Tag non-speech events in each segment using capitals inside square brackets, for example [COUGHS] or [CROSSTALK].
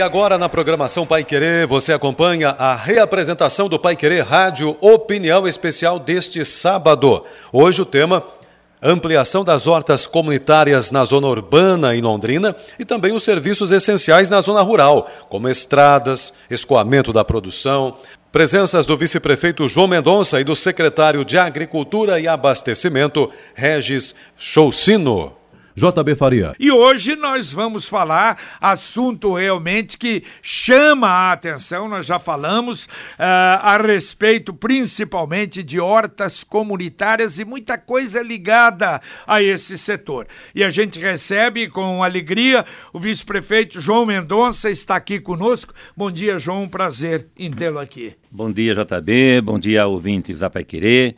E agora na programação Pai Querer, você acompanha a reapresentação do Pai Querer Rádio Opinião Especial deste sábado. Hoje o tema ampliação das hortas comunitárias na zona urbana em Londrina e também os serviços essenciais na zona rural, como estradas, escoamento da produção. Presenças do vice-prefeito João Mendonça e do secretário de Agricultura e Abastecimento, Regis Choucino. JB Faria. E hoje nós vamos falar assunto realmente que chama a atenção, nós já falamos uh, a respeito principalmente de hortas comunitárias e muita coisa ligada a esse setor. E a gente recebe com alegria o vice-prefeito João Mendonça está aqui conosco. Bom dia, João, prazer em tê-lo aqui. Bom dia, JB, bom dia, ouvintes da Querer.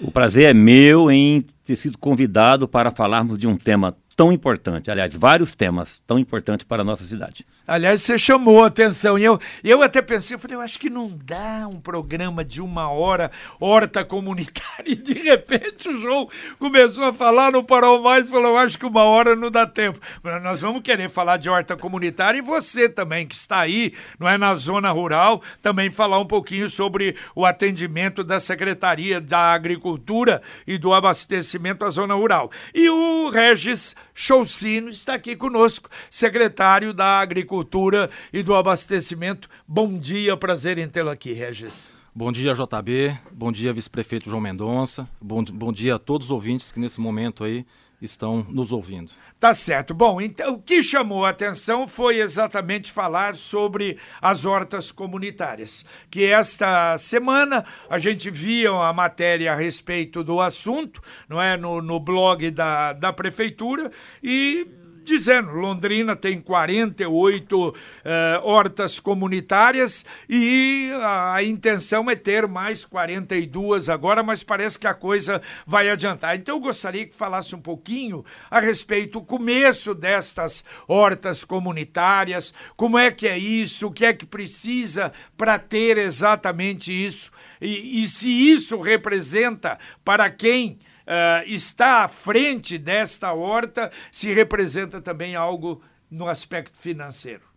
O prazer é meu em ter sido convidado para falarmos de um tema tão importante, aliás, vários temas tão importantes para a nossa cidade. Aliás, você chamou a atenção. E eu, eu até pensei, eu falei, eu acho que não dá um programa de uma hora, horta comunitária. [LAUGHS] E de repente o João começou a falar, não parou mais, falou, eu acho que uma hora não dá tempo. Mas nós vamos querer falar de horta comunitária e você também, que está aí, não é, na zona rural, também falar um pouquinho sobre o atendimento da Secretaria da Agricultura e do Abastecimento à Zona Rural. E o Regis Choucino está aqui conosco, secretário da Agricultura e do Abastecimento. Bom dia, prazer em tê-lo aqui, Regis. Bom dia, JB. Bom dia, vice-prefeito João Mendonça. Bom, bom dia a todos os ouvintes que nesse momento aí estão nos ouvindo. Tá certo. Bom, então o que chamou a atenção foi exatamente falar sobre as hortas comunitárias. Que esta semana a gente via a matéria a respeito do assunto, não é? No, no blog da, da prefeitura e dizendo, Londrina tem 48 eh, hortas comunitárias e a, a, intenção é ter mais 42 agora, mas parece que a coisa vai adiantar. Então eu gostaria que falasse um pouquinho a respeito do começo destas hortas comunitárias, como é que é isso, o que é que precisa para ter exatamente isso e, e se isso representa para quem uh, está à frente desta horta, se representa também algo no aspecto financeiro.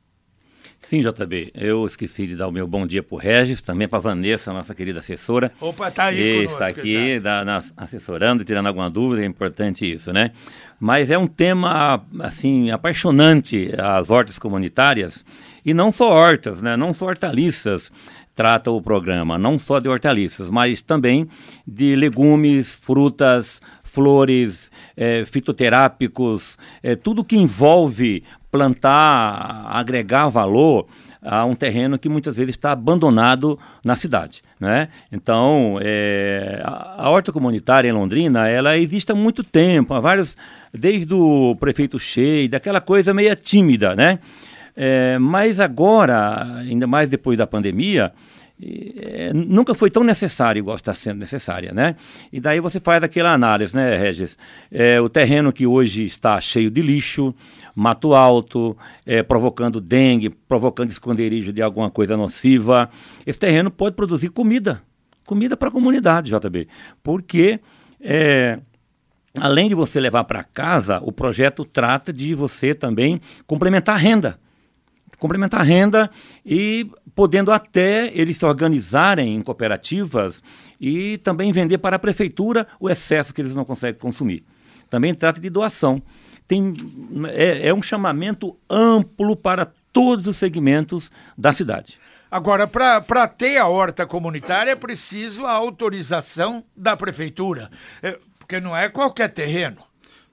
Sim, JB, eu esqueci de dar o meu bom dia para o Regis, também para a Vanessa, nossa querida assessora. Opa, está aí conosco, Está aqui da, na, assessorando, tirando alguma dúvida, é importante isso, né? Mas é um tema, assim, apaixonante, as hortas comunitárias, e não só hortas, né? Não só hortaliças, trata o programa, não só de hortaliças, mas também de legumes, frutas, flores, é, fitoterápicos, é, tudo que envolve plantar, agregar valor a um terreno que muitas vezes está abandonado na cidade. Né? Então, é, a, a horta comunitária em Londrina, ela existe há muito tempo, há vários, desde o prefeito Cheio, daquela coisa meio tímida, né? É, mas agora, ainda mais depois da pandemia, é, nunca foi tão necessário igual está sendo necessária, né? E daí você faz aquela análise, né, Regis? É, o terreno que hoje está cheio de lixo, mato alto, é, provocando dengue, provocando esconderijo de alguma coisa nociva, esse terreno pode produzir comida, comida para a comunidade, JB, porque é, além de você levar para casa, o projeto trata de você também complementar a renda complementar a renda e podendo até eles se organizarem em cooperativas e também vender para a prefeitura o excesso que eles não conseguem consumir. Também trata de doação. Tem, é, é um chamamento amplo para todos os segmentos da cidade. Agora, para ter a horta comunitária é preciso a autorização da prefeitura, é, porque não é qualquer terreno.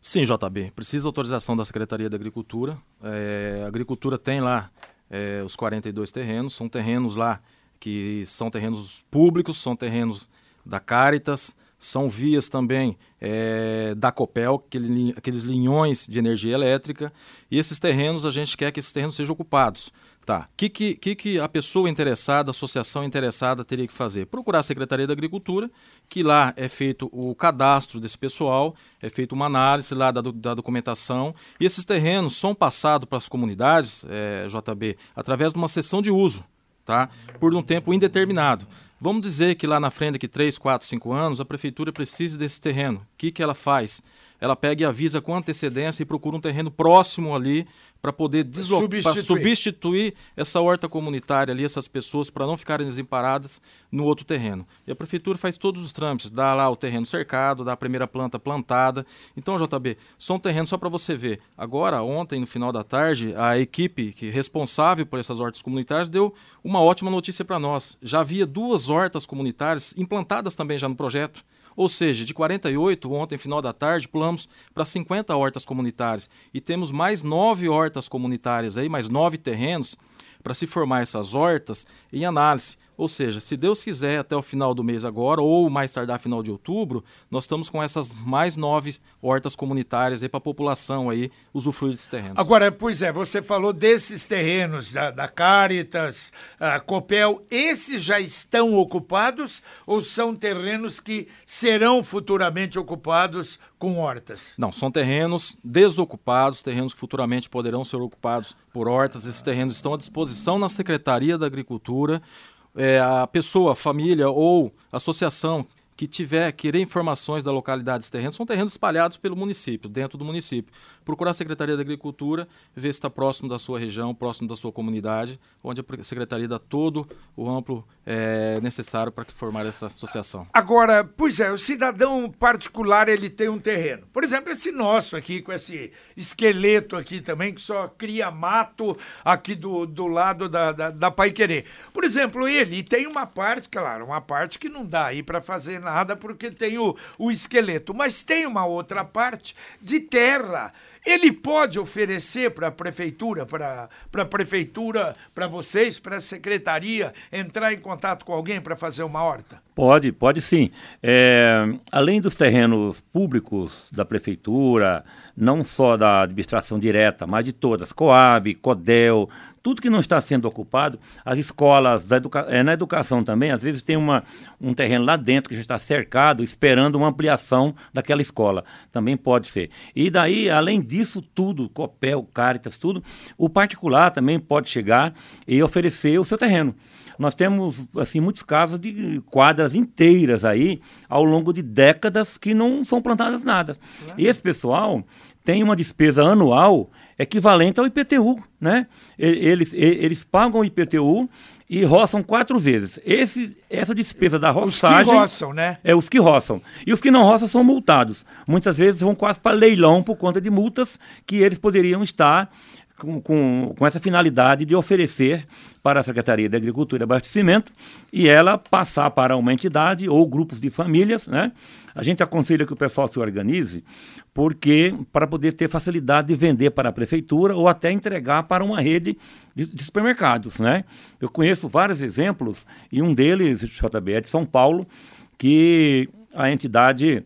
Sim, JB. Precisa autorização da Secretaria da Agricultura. É, a Agricultura tem lá é, os 42 terrenos. São terrenos lá que são terrenos públicos, são terrenos da Caritas, são vias também é, da Copel, aquele, aqueles linhões de energia elétrica. E esses terrenos, a gente quer que esses terrenos sejam ocupados. Tá. O que, que, que, que a pessoa interessada, a associação interessada teria que fazer? Procurar a Secretaria da Agricultura, que lá é feito o cadastro desse pessoal, é feita uma análise lá da, da, documentação, e esses terrenos são passados para as comunidades, é, JB, através de uma sessão de uso, tá? Por um tempo indeterminado. Vamos dizer que lá na frente, daqui 3, 4, 5 anos, a prefeitura precise desse terreno. O que, que ela faz? Ela pega e avisa com antecedência e procura um terreno próximo ali para poder substituir. substituir. essa horta comunitária ali, essas pessoas, para não ficarem desamparadas no outro terreno. E a prefeitura faz todos os trâmites, dá lá o terreno cercado, dá a primeira planta plantada. Então, JB, são terrenos só para você ver. Agora, ontem, no final da tarde, a equipe que responsável por essas hortas comunitárias deu uma ótima notícia para nós. Já havia duas hortas comunitárias implantadas também já no projeto. Ou seja, de 48, ontem, final da tarde, pulamos para 50 hortas comunitárias. E temos mais nove hortas comunitárias aí, mais nove terrenos para se formar essas hortas em análise. Ou seja, se Deus quiser, até o final do mês agora, ou mais tardar final de outubro, nós estamos com essas mais nove hortas comunitárias para a população aí usufruir desses terrenos. Agora, pois é, você falou desses terrenos da, da Caritas, Copel, esses já estão ocupados ou são terrenos que serão futuramente ocupados com hortas? Não, são terrenos desocupados, terrenos que futuramente poderão ser ocupados por hortas. Esses terrenos estão à disposição na Secretaria da Agricultura é, a pessoa, a família ou associação que tiver, querer informações da localidade dos terrenos, são terrenos espalhados pelo município, dentro do município. Procurar a Secretaria da Agricultura, ver se está próximo da sua região, próximo da sua comunidade, onde a Secretaria dá todo o amplo é, necessário para formar essa associação. Agora, pois é, o cidadão particular ele tem um terreno. Por exemplo, esse nosso aqui, com esse esqueleto aqui também, que só cria mato aqui do, do lado da, da, da Pai Querer. Por exemplo, ele tem uma parte, claro, uma parte que não dá aí para fazer nada porque tem o, o esqueleto, mas tem uma outra parte de terra. Ele pode oferecer para a prefeitura, para a prefeitura, para vocês, para a secretaria, entrar em contato com alguém para fazer uma horta? Pode, pode sim. É, além dos terrenos públicos da prefeitura, não só da administração direta, mas de todas, Coab, Codel, tudo que não está sendo ocupado, as escolas, educa é, na educação também, às vezes tem uma, um terreno lá dentro que já está cercado, esperando uma ampliação daquela escola. Também pode ser. E daí, além disso tudo, Copel, Caritas, tudo, o particular também pode chegar e oferecer o seu terreno. Nós temos, assim, muitos casos de quadras inteiras aí, ao longo de décadas, que não são plantadas nada. E esse pessoal tem uma despesa anual equivalente ao IPTU, né? Eles, eles pagam o IPTU e roçam quatro vezes. Esse, essa despesa da roçagem... Os que roçam, né? É, os que roçam. E os que não roçam são multados. Muitas vezes vão quase para leilão por conta de multas que eles poderiam estar com, com, com, essa finalidade de oferecer para a Secretaria de Agricultura e Abastecimento e ela passar para uma entidade ou grupos de famílias, né? A gente aconselha que o pessoal se organize porque para poder ter facilidade de vender para a prefeitura ou até entregar para uma rede de, de supermercados, né? Eu conheço vários exemplos e um deles, JB, é de São Paulo, que a entidade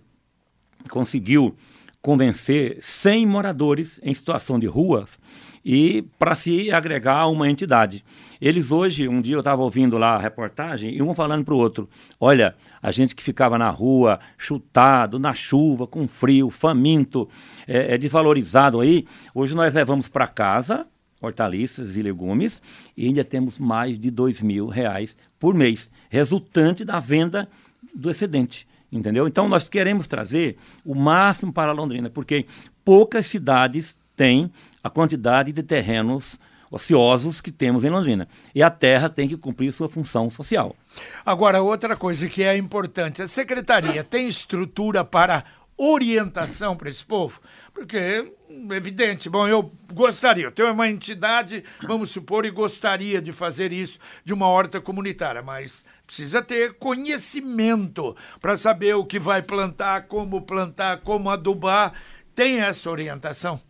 conseguiu convencer 100 moradores em situação de ruas e para se agregar a uma entidade. Eles hoje, um dia eu estava ouvindo lá a reportagem e um falando para o outro: olha, a gente que ficava na rua, chutado, na chuva, com frio, faminto, é, é desvalorizado aí, hoje nós levamos para casa hortaliças e legumes e ainda temos mais de dois mil reais por mês, resultante da venda do excedente entendeu? Então nós queremos trazer o máximo para Londrina, porque poucas cidades têm a quantidade de terrenos ociosos que temos em Londrina. E a terra tem que cumprir sua função social. Agora, outra coisa que é importante, a secretaria tem estrutura para orientação para esse povo? Porque é evidente, bom, eu gostaria, eu tenho uma entidade, vamos supor, e gostaria de fazer isso de uma horta comunitária, mas precisa ter conhecimento para saber o que vai plantar, como plantar, como adubar. Tem essa orientação?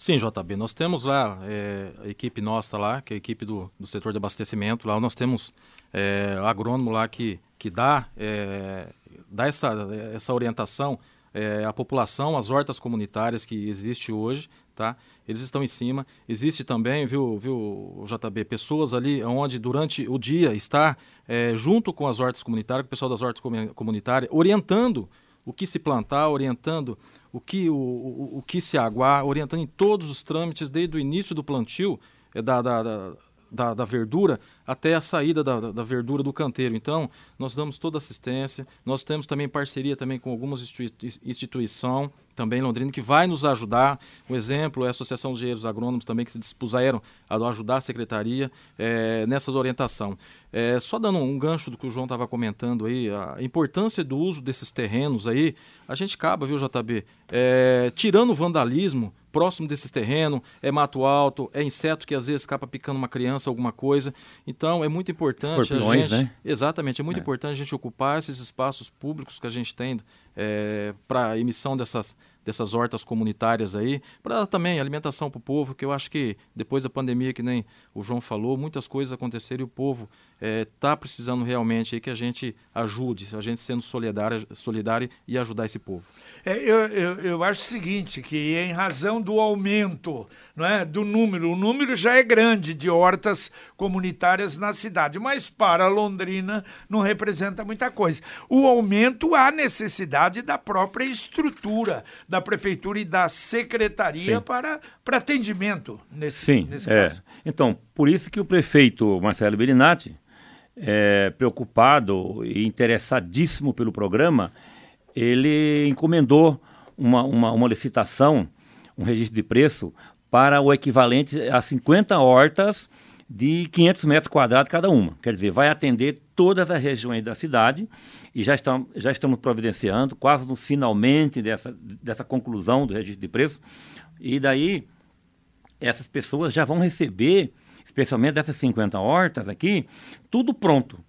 Sim, JB, nós temos lá é, a equipe nossa lá, que é a equipe do, do setor de abastecimento, lá nós temos é, agrônomo lá que, que dá, é, dá essa, essa orientação é, à população, às hortas comunitárias que existe hoje, tá? eles estão em cima. Existe também, viu, viu JB, pessoas ali onde durante o dia está é, junto com as hortas comunitárias, com o pessoal das hortas comunitárias, orientando o que se plantar, orientando o que, o, o, o que se aguar, orientando em todos os trâmites, desde o início do plantio é, da, da, da da, da, verdura até a saída da, da, verdura do canteiro. Então, nós damos toda assistência. Nós temos também parceria também com algumas instituições também Londrina que vai nos ajudar. Um exemplo é a Associação dos Engenheiros Agrônomos também que se dispuseram a ajudar a secretaria é, nessa orientação. É, só dando um gancho do que o João estava comentando aí, a importância do uso desses terrenos aí, a gente acaba, viu, JB, é, tirando o vandalismo próximo desses terrenos, é mato alto, é inseto que às vezes acaba picando uma criança, alguma coisa. Então é muito importante a gente. Né? Exatamente, é muito é. importante a gente ocupar esses espaços públicos que a gente tem é, para emissão dessas, dessas hortas comunitárias aí, para também alimentação para o povo, que eu acho que depois da pandemia, que nem o João falou, muitas coisas aconteceram e o povo está é, precisando realmente aí que a gente ajude, a gente sendo solidário, solidário e ajudar esse povo. É, eu, eu, eu acho o seguinte, que em razão do aumento não é, do número, o número já é grande de hortas comunitárias na cidade, mas para Londrina não representa muita coisa. O aumento há necessidade da própria estrutura da prefeitura e da secretaria para, para atendimento nesse, Sim, nesse é. caso. Então, por isso que o prefeito Marcelo Belinati, é, preocupado e interessadíssimo pelo programa, ele encomendou uma, uma, uma licitação, um registro de preço, para o equivalente a 50 hortas de 500 metros quadrados cada uma. Quer dizer, vai atender todas as regiões da cidade e já, estamos já estamos providenciando, quase no finalmente dessa, dessa conclusão do registro de preço. E daí, essas pessoas já vão receber, especialmente dessas 50 hortas aqui, tudo pronto.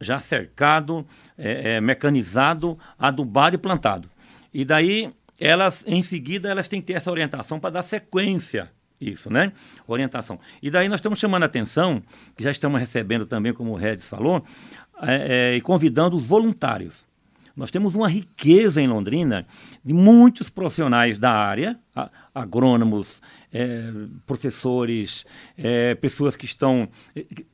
Já cercado, é, é, mecanizado, adubado e plantado. E daí elas, em seguida, elas têm que ter essa orientação para dar sequência isso, né? Orientação. E daí nós estamos chamando a atenção, que já estamos recebendo também, como o Regis falou, é, é, e convidando os voluntários. Nós temos uma riqueza em Londrina de muitos profissionais da área, agrônomos, é, professores, é, pessoas que estão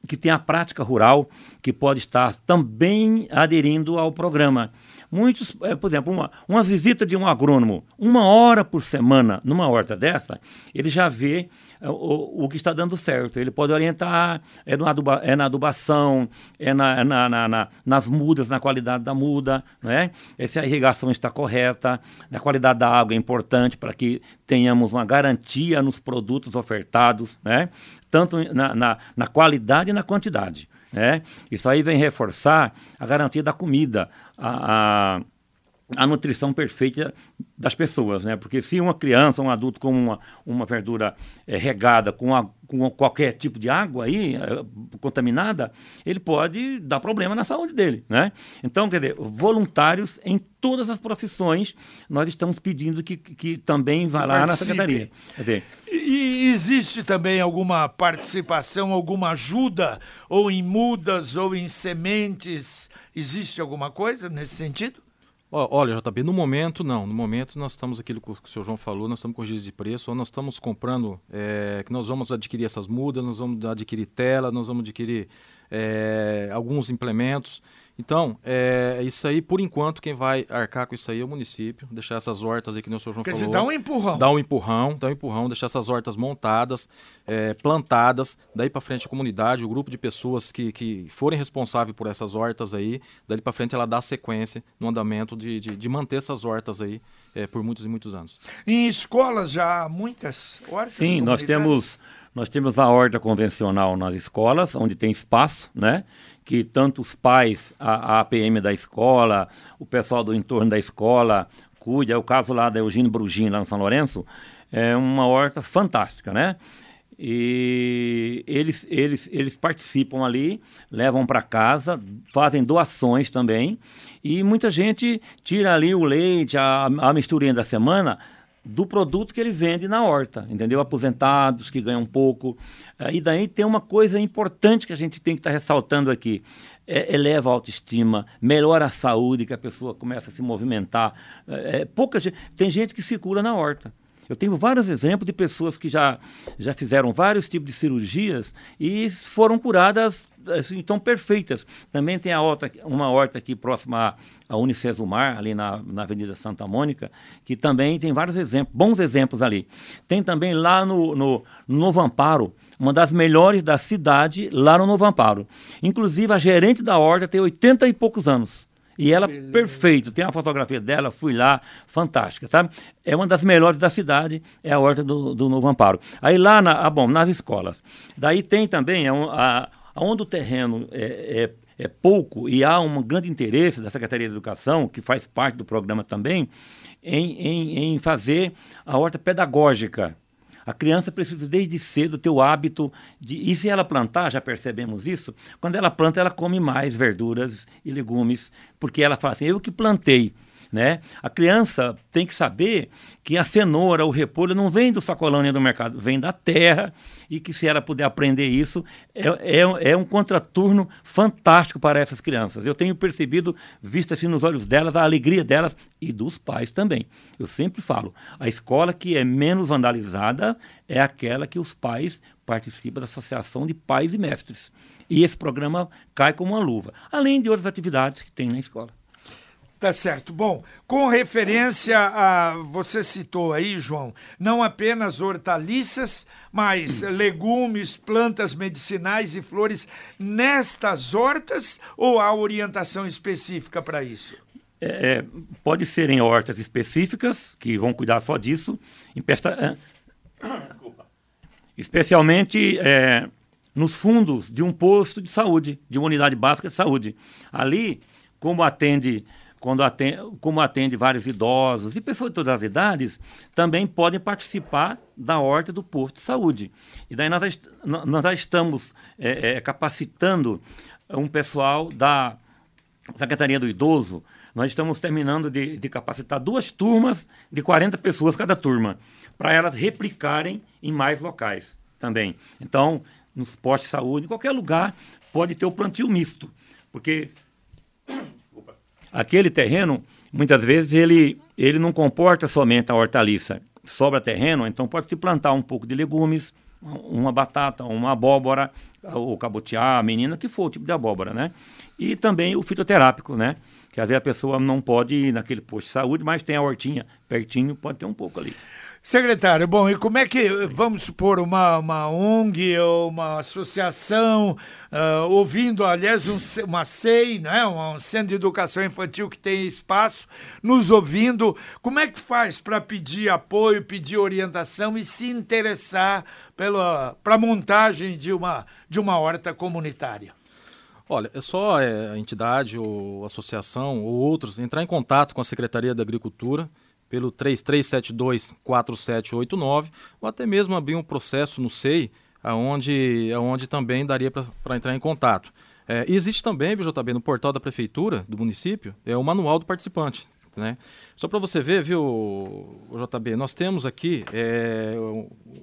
que têm a prática rural, que pode estar também aderindo ao programa. Muitos, é, por exemplo, uma, uma visita de um agrônomo, uma hora por semana numa horta dessa, ele já vê é, o, o que está dando certo. Ele pode orientar, é, no aduba, é na adubação, é na, é na, na, na, nas mudas, na qualidade da muda, né? se a irrigação está correta, a qualidade da água é importante para que tenhamos uma garantia nos produtos ofertados, né? tanto na, na, na qualidade e na quantidade. Né? Isso aí vem reforçar a garantia da comida, a, a a nutrição perfeita das pessoas, né? Porque se uma criança, um adulto com uma, uma verdura é, regada com, a, com qualquer tipo de água aí, é, contaminada, ele pode dar problema na saúde dele, né? Então, quer dizer, voluntários em todas as profissões, nós estamos pedindo que, que também vá lá na secretaria. Quer dizer, e existe também alguma participação, alguma ajuda, ou em mudas, ou em sementes? Existe alguma coisa nesse sentido? Olha, JB, no momento não. No momento nós estamos aquilo que o senhor João falou, nós estamos com registro de preço, ou nós estamos comprando, é, que nós vamos adquirir essas mudas, nós vamos adquirir tela, nós vamos adquirir é, alguns implementos. Então, é, isso aí, por enquanto, quem vai arcar com isso aí é o município, deixar essas hortas aí que o senhor João Quer falou. Dizer, dá um empurrão. Dá um empurrão, dá um empurrão, deixar essas hortas montadas, é, plantadas, daí para frente a comunidade, o grupo de pessoas que, que forem responsáveis por essas hortas aí, daí para frente ela dá sequência no andamento de, de, de manter essas hortas aí é, por muitos e muitos anos. Em escolas já há muitas hortas Sim, nós temos... Nós temos a horta convencional nas escolas, onde tem espaço, né? Que tanto os pais, a, a APM da escola, o pessoal do entorno da escola cuida. É o caso lá da Eugênio Brugin, lá no São Lourenço, é uma horta fantástica, né? E eles, eles, eles participam ali, levam para casa, fazem doações também. E muita gente tira ali o leite, a, a misturinha da semana, do produto que ele vende na horta, entendeu? Aposentados que ganham pouco. Uh, e daí tem uma coisa importante que a gente tem que estar tá ressaltando aqui. É, eleva a autoestima, melhora a saúde, que a pessoa começa a se movimentar. É pouca gente, tem gente que se cura na horta. Eu tenho vários exemplos de pessoas que já, já fizeram vários tipos de cirurgias e foram curadas assim, tão perfeitas. Também tem a horta, uma horta aqui próxima à Unicesumar, ali na, na Avenida Santa Mônica, que também tem vários exemplos, bons exemplos ali. Tem também lá no, no, no Novo Amparo, uma das melhores da cidade, lá no Novo Amparo. Inclusive, a gerente da horta tem 80 e poucos anos. E ela, Beleza. perfeito, tem a fotografia dela, fui lá, fantástica, sabe? É uma das melhores da cidade, é a Horta do, do Novo Amparo. Aí lá, na, ah, bom, nas escolas. Daí tem também, é um, a, onde o terreno é, é, é, pouco e há um grande interesse da Secretaria de Educação, que faz parte do programa também, em, em, em fazer a horta pedagógica. A criança precisa desde cedo ter o hábito de. E se ela plantar, já percebemos isso, quando ela planta, ela come mais verduras e legumes, porque ela fala assim: eu que plantei. Né? A criança tem que saber que a cenoura, o repolho não vem do sacolão nem do mercado, vem da terra e que se ela puder aprender isso, é, é, é um contraturno fantástico para essas crianças. Eu tenho percebido, visto assim nos olhos delas, a alegria delas e dos pais também. Eu sempre falo, a escola que é menos vandalizada é aquela que os pais participam da associação de pais e mestres. E esse programa cai como uma luva, além de outras atividades que tem na escola. Tá certo. Bom, com referência a. Você citou aí, João, não apenas hortaliças, mas legumes, plantas medicinais e flores nestas hortas ou há orientação específica para isso? É, é, pode ser em hortas específicas, que vão cuidar só disso, em pesta... Desculpa. especialmente é, nos fundos de um posto de saúde, de uma unidade básica de saúde. Ali, como atende quando atende, como atende vários idosos e pessoas de todas as idades, também podem participar da horta do posto de saúde. E daí nós, nós já estamos é, é, capacitando um pessoal da Secretaria do Idoso, nós estamos terminando de, de capacitar duas turmas de 40 pessoas cada turma, para elas replicarem em mais locais também. Então, nos postos de saúde, em qualquer lugar, pode ter o plantio misto, porque aquele terreno, muitas vezes, ele, ele não comporta somente a hortaliça. Sobra terreno, então pode se plantar um pouco de legumes, uma batata, uma abóbora, o cabutiá, a menina, que for o tipo de abóbora, né? E também o fitoterápico, né? Que às vezes a pessoa não pode ir naquele posto de saúde, mas tem a hortinha pertinho, pode ter um pouco ali. Secretário, bom, e como é que, vamos supor, uma, uma ONG ou uma associação, uh, ouvindo, aliás, um, uma SEI, né, um Centro de Educação Infantil que tem espaço, nos ouvindo, como é que faz para pedir apoio, pedir orientação e se interessar para a montagem de uma, de uma horta comunitária? Olha, é só é, a entidade ou associação ou outros entrar em contato com a Secretaria da Agricultura, pelo 3372-4789, ou até mesmo abrir um processo no SEI, aonde, aonde também daria para entrar em contato. É, existe também, viu, JB, no portal da prefeitura do município, é o manual do participante. Né? Só para você ver, viu, JB, nós temos aqui é,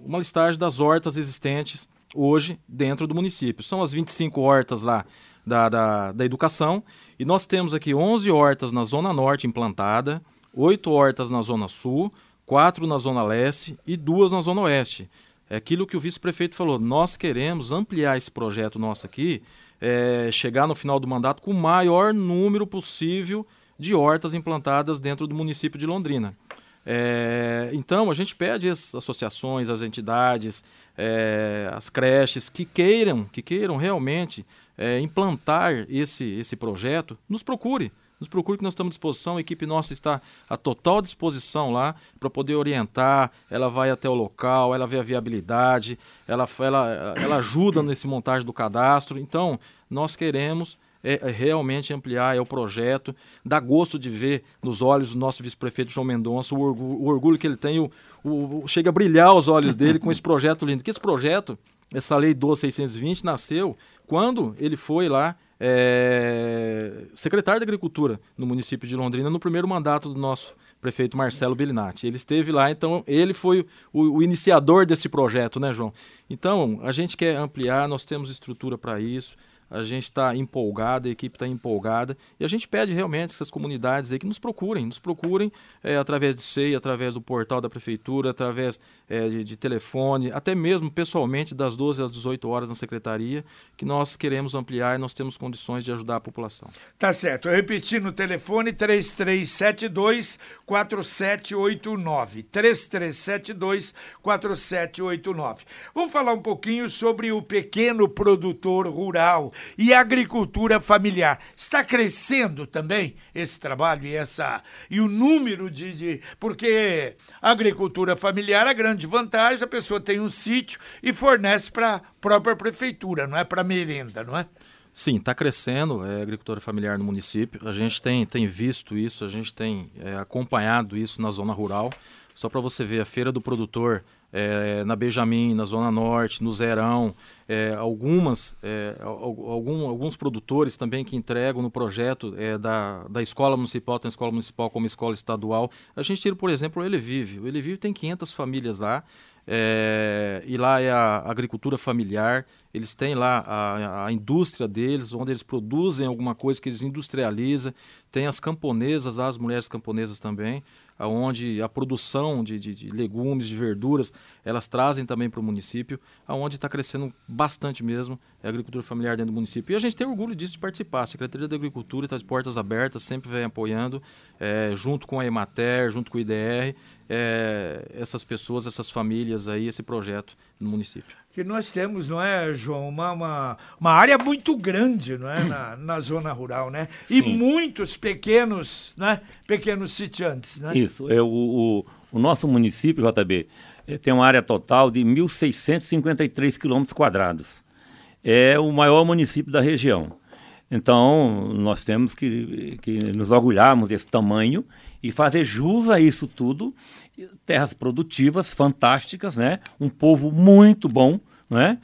uma listagem das hortas existentes hoje dentro do município. São as 25 hortas lá da, da, da educação, e nós temos aqui 11 hortas na Zona Norte implantada, oito hortas na Zona Sul, quatro na Zona Leste e duas na Zona Oeste. É aquilo que o vice-prefeito falou, nós queremos ampliar esse projeto nosso aqui, é, chegar no final do mandato com o maior número possível de hortas implantadas dentro do município de Londrina. É, então, a gente pede as associações, as entidades, é, as creches que queiram, que queiram realmente é, implantar esse, esse projeto, nos procure. Nos procure que nós estamos à disposição, a equipe nossa está à total disposição lá para poder orientar. Ela vai até o local, ela vê a viabilidade, ela, ela, ela ajuda nesse montagem do cadastro. Então, nós queremos é, é realmente ampliar é o projeto. Dá gosto de ver nos olhos do nosso vice-prefeito João Mendonça o orgulho, o orgulho, que ele tem, o, o, chega a brilhar os olhos dele com esse projeto lindo. Que esse projeto, essa lei 12620, nasceu quando ele foi lá é, secretário da Agricultura no município de Londrina no primeiro mandato do nosso prefeito Marcelo Bellinati. Ele esteve lá, então ele foi o, o, iniciador desse projeto, né, João? Então, a gente quer ampliar, nós temos estrutura para isso. A gente está empolgado, a equipe está empolgada e a gente pede realmente essas comunidades aí que nos procurem, nos procurem é, através do SEI, através do portal da prefeitura, através é, de, de, telefone, até mesmo pessoalmente das 12 às 18 horas na secretaria, que nós queremos ampliar e nós temos condições de ajudar a população. Tá certo. Eu repeti no telefone 3372 4789. 3372 4789. Vamos falar um pouquinho sobre o pequeno produtor rural e agricultura familiar. Está crescendo também esse trabalho e essa e o número de, de porque agricultura familiar a grande vantagem a pessoa tem um sítio e fornece para a própria prefeitura, não é para merenda, não é? Sim, está crescendo é, a agricultura familiar no município. A gente tem, tem visto isso, a gente tem é, acompanhado isso na zona rural. Só para você ver, a feira do produtor é, na Benjamin, na Zona Norte, no Zerão, é, algumas, é, algum, alguns produtores também que entregam no projeto é, da, da escola municipal, tem escola municipal como escola estadual. A gente tira, por exemplo, o Ele Vive. O Ele Vive tem 500 famílias lá, é, e lá é a agricultura familiar, eles têm lá a, a, indústria deles, onde eles produzem alguma coisa que eles industrializam, tem as camponesas, as mulheres camponesas também aonde a produção de, de, de, legumes, de verduras, elas trazem também para o município, aonde está crescendo bastante mesmo a agricultura familiar dentro do município. E a gente tem orgulho disso de participar. A Secretaria da Agricultura está de portas abertas, sempre vem apoiando, é, junto com a Emater, junto com o IDR, é, essas pessoas, essas famílias aí, esse projeto no município. Que nós temos, não é, João, uma, uma, uma área muito grande, não é, na, [CLEARS THROAT] na zona rural, né? Sim. E muitos pequenos, né, pequenos sitiantes, né? Isso, é o, o, o nosso município, JB, é, tem uma área total de 1.653 quilômetros quadrados. É o maior município da região. Então, nós temos que, que nos orgulharmos desse tamanho e fazer jus a isso tudo. Terras produtivas fantásticas, né? Um povo muito bom, né?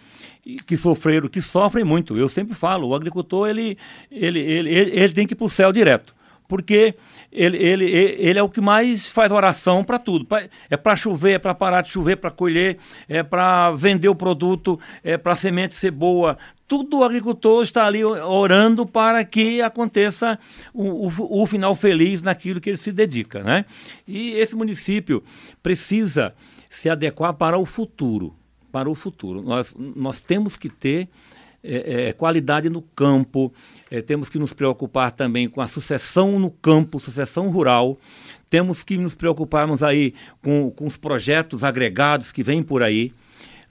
que sofreram, que sofrem muito. Eu sempre falo, o agricultor ele, ele, ele, ele, ele tem que ir para o céu direto porque ele, ele, ele é o que mais faz oração para tudo. É para chover, é para parar de chover, para colher, é para vender o produto, é para a semente ser boa. Tudo o agricultor está ali orando para que aconteça o, o, o final feliz naquilo que ele se dedica. Né? E esse município precisa se adequar para o futuro. Para o futuro. Nós, nós temos que ter é, é, qualidade no campo, é, temos que nos preocupar também com a sucessão no campo, sucessão rural, temos que nos preocuparmos aí com, com os projetos agregados que vêm por aí.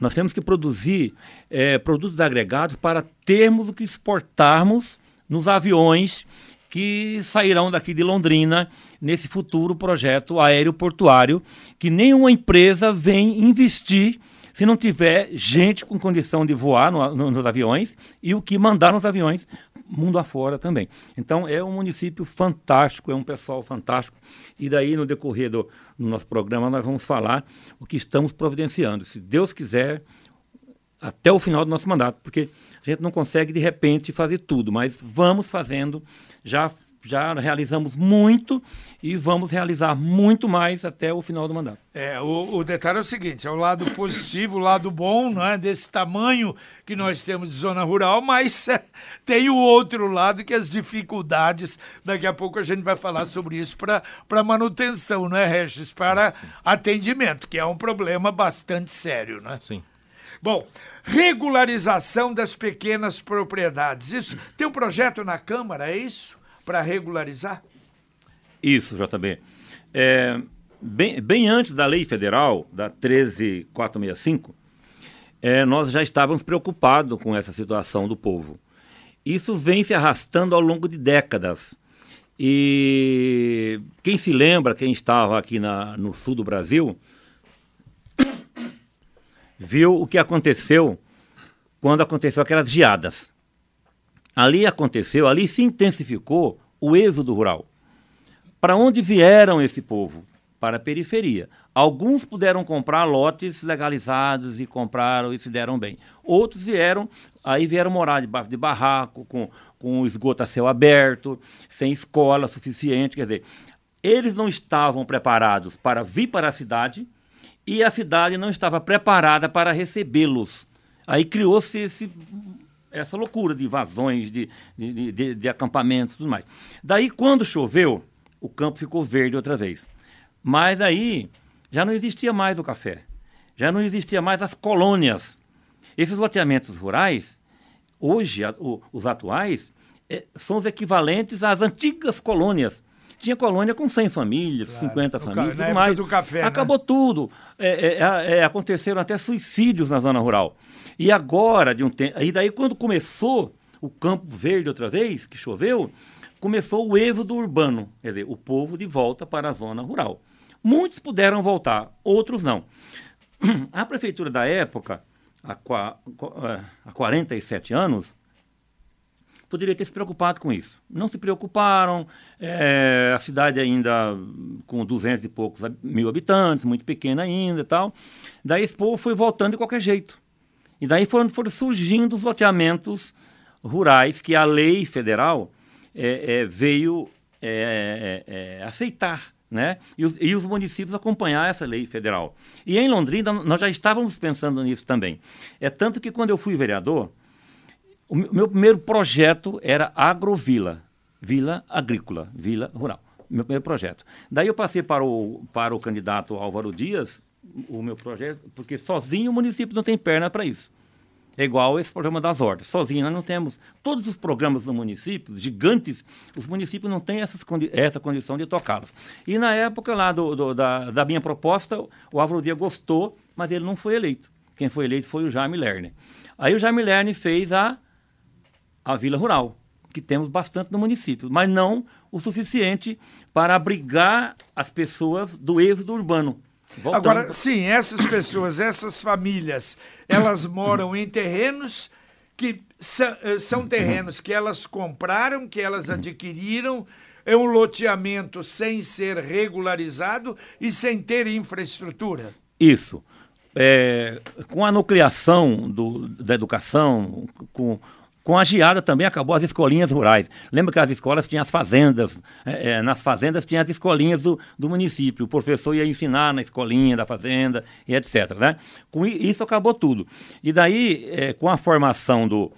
Nós temos que produzir é, produtos agregados para termos o que exportarmos nos aviões que sairão daqui de Londrina nesse futuro projeto aéreo portuário que nenhuma empresa vem investir se não tiver gente com condição de voar no, no, nos aviões e o que mandar nos aviões mundo afora também. Então é um município fantástico, é um pessoal fantástico. E daí no decorrer do no nosso programa nós vamos falar o que estamos providenciando. Se Deus quiser, até o final do nosso mandato, porque a gente não consegue de repente fazer tudo, mas vamos fazendo já já realizamos muito e vamos realizar muito mais até o final do mandato. É, o, o, detalhe é o seguinte, é o lado positivo, o lado bom, não é, desse tamanho que nós temos de zona rural, mas é, [LAUGHS] tem o outro lado que as dificuldades, daqui a pouco a gente vai falar sobre isso para manutenção, não é, Regis? Para sim, sim. atendimento, que é um problema bastante sério, né? Sim. Bom, regularização das pequenas propriedades. Isso tem um projeto na Câmara, é isso? Para regularizar? Isso, JB. É, bem, bem antes da lei federal, da 13465, é, nós já estávamos preocupados com essa situação do povo. Isso vem se arrastando ao longo de décadas. E quem se lembra, quem estava aqui na, no sul do Brasil, [COUGHS] viu o que aconteceu quando aconteceu aquelas geadas. Ali aconteceu, ali se intensificou o êxodo rural. Para onde vieram esse povo? Para a periferia. Alguns puderam comprar lotes legalizados e compraram e se deram bem. Outros vieram, aí vieram morar debaixo de barraco, com, com esgoto a céu aberto, sem escola suficiente. Quer dizer, eles não estavam preparados para vir para a cidade e a cidade não estava preparada para recebê-los. Aí criou-se esse essa loucura de invasões, de, de, de, de acampamentos e tudo mais. Daí, quando choveu, o campo ficou verde outra vez. Mas aí já não existia mais o café, já não existia mais as colônias. Esses loteamentos rurais, hoje, a, o, os atuais, é, são os equivalentes às antigas colônias. Tinha colônia com 100 famílias, claro. 50 famílias, tudo mais. Do café, Acabou né? tudo. É, é, é, aconteceram até suicídios na zona rural. E agora, de um tempo. E daí, quando começou o Campo Verde outra vez, que choveu, começou o êxodo urbano, quer dizer, o povo de volta para a zona rural. Muitos puderam voltar, outros não. [CLEARS THROAT] A prefeitura da época, há, há 47 anos, poderia ter se preocupado com isso. Não se preocuparam, é, a cidade ainda com 200 e poucos mil habitantes, muito pequena ainda e tal. Daí esse povo foi voltando de qualquer jeito. E daí foram, foram surgindo os loteamentos rurais que a lei federal é, é, veio é, é, é, aceitar. Né? E os, e os, municípios acompanhar essa lei federal. E em Londrina, nós já estávamos pensando nisso também. É tanto que quando eu fui vereador, o meu primeiro projeto era agrovila, vila agrícola, vila rural. Meu primeiro projeto. Daí eu passei para o, para o candidato Álvaro Dias, o meu projeto, porque sozinho o município não tem perna para isso. É igual esse programa das hortas. Sozinho nós não temos. Todos os programas do município, gigantes, os municípios não têm essas, essa condição de tocá-los. E na época lá do, do, da, da minha proposta, o Álvaro gostou, mas ele não foi eleito. Quem foi eleito foi o Jaime Lerner. Aí o Jaime Lerner fez a a vila rural, que temos bastante no município, mas não o suficiente para abrigar as pessoas do êxodo urbano. Voltando. Agora, sim, essas pessoas, essas famílias, elas moram em terrenos que eh, são terrenos que elas compraram, que elas adquiriram, é um loteamento sem ser regularizado e sem ter infraestrutura. Isso. É, com a nucleação do, da educação, com com a geada também acabou as escolinhas rurais. Lembra que as escolas tinham as fazendas, é, é, nas fazendas tinha as escolinhas do, do município. O professor ia ensinar na escolinha da fazenda e etc. Né? Com isso acabou tudo. E daí, é, com a formação do,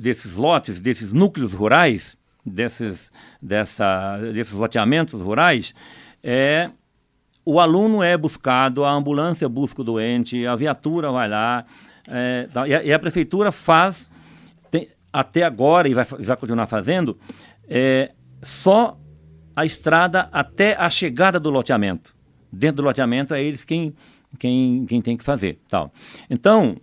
desses lotes, desses núcleos rurais, desses, dessa, desses loteamentos rurais, é, o aluno é buscado, a ambulância busca o doente, a viatura vai lá, é, e, a, e a prefeitura faz até agora, e vai, vai continuar fazendo, é só a estrada até a chegada do loteamento. Dentro do loteamento é eles quem, quem, quem tem que fazer. Tal. Então,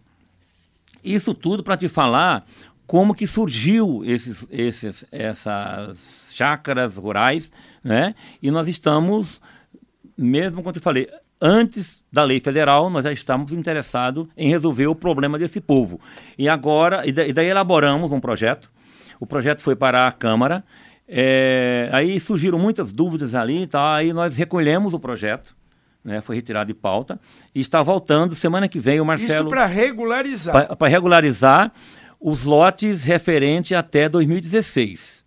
isso tudo para te falar como que surgiu esses, esses, essas chácaras rurais, né? E nós estamos, mesmo quando eu falei, antes da lei federal, nós já estávamos interessados em resolver o problema desse povo. E agora, e daí elaboramos um projeto. O projeto foi para a Câmara. É, aí surgiram muitas dúvidas ali, tá? aí nós recolhemos o projeto. Né, foi retirado de pauta e está voltando semana que vem o Marcelo. Isso para regularizar. Para regularizar os lotes referente até 2016.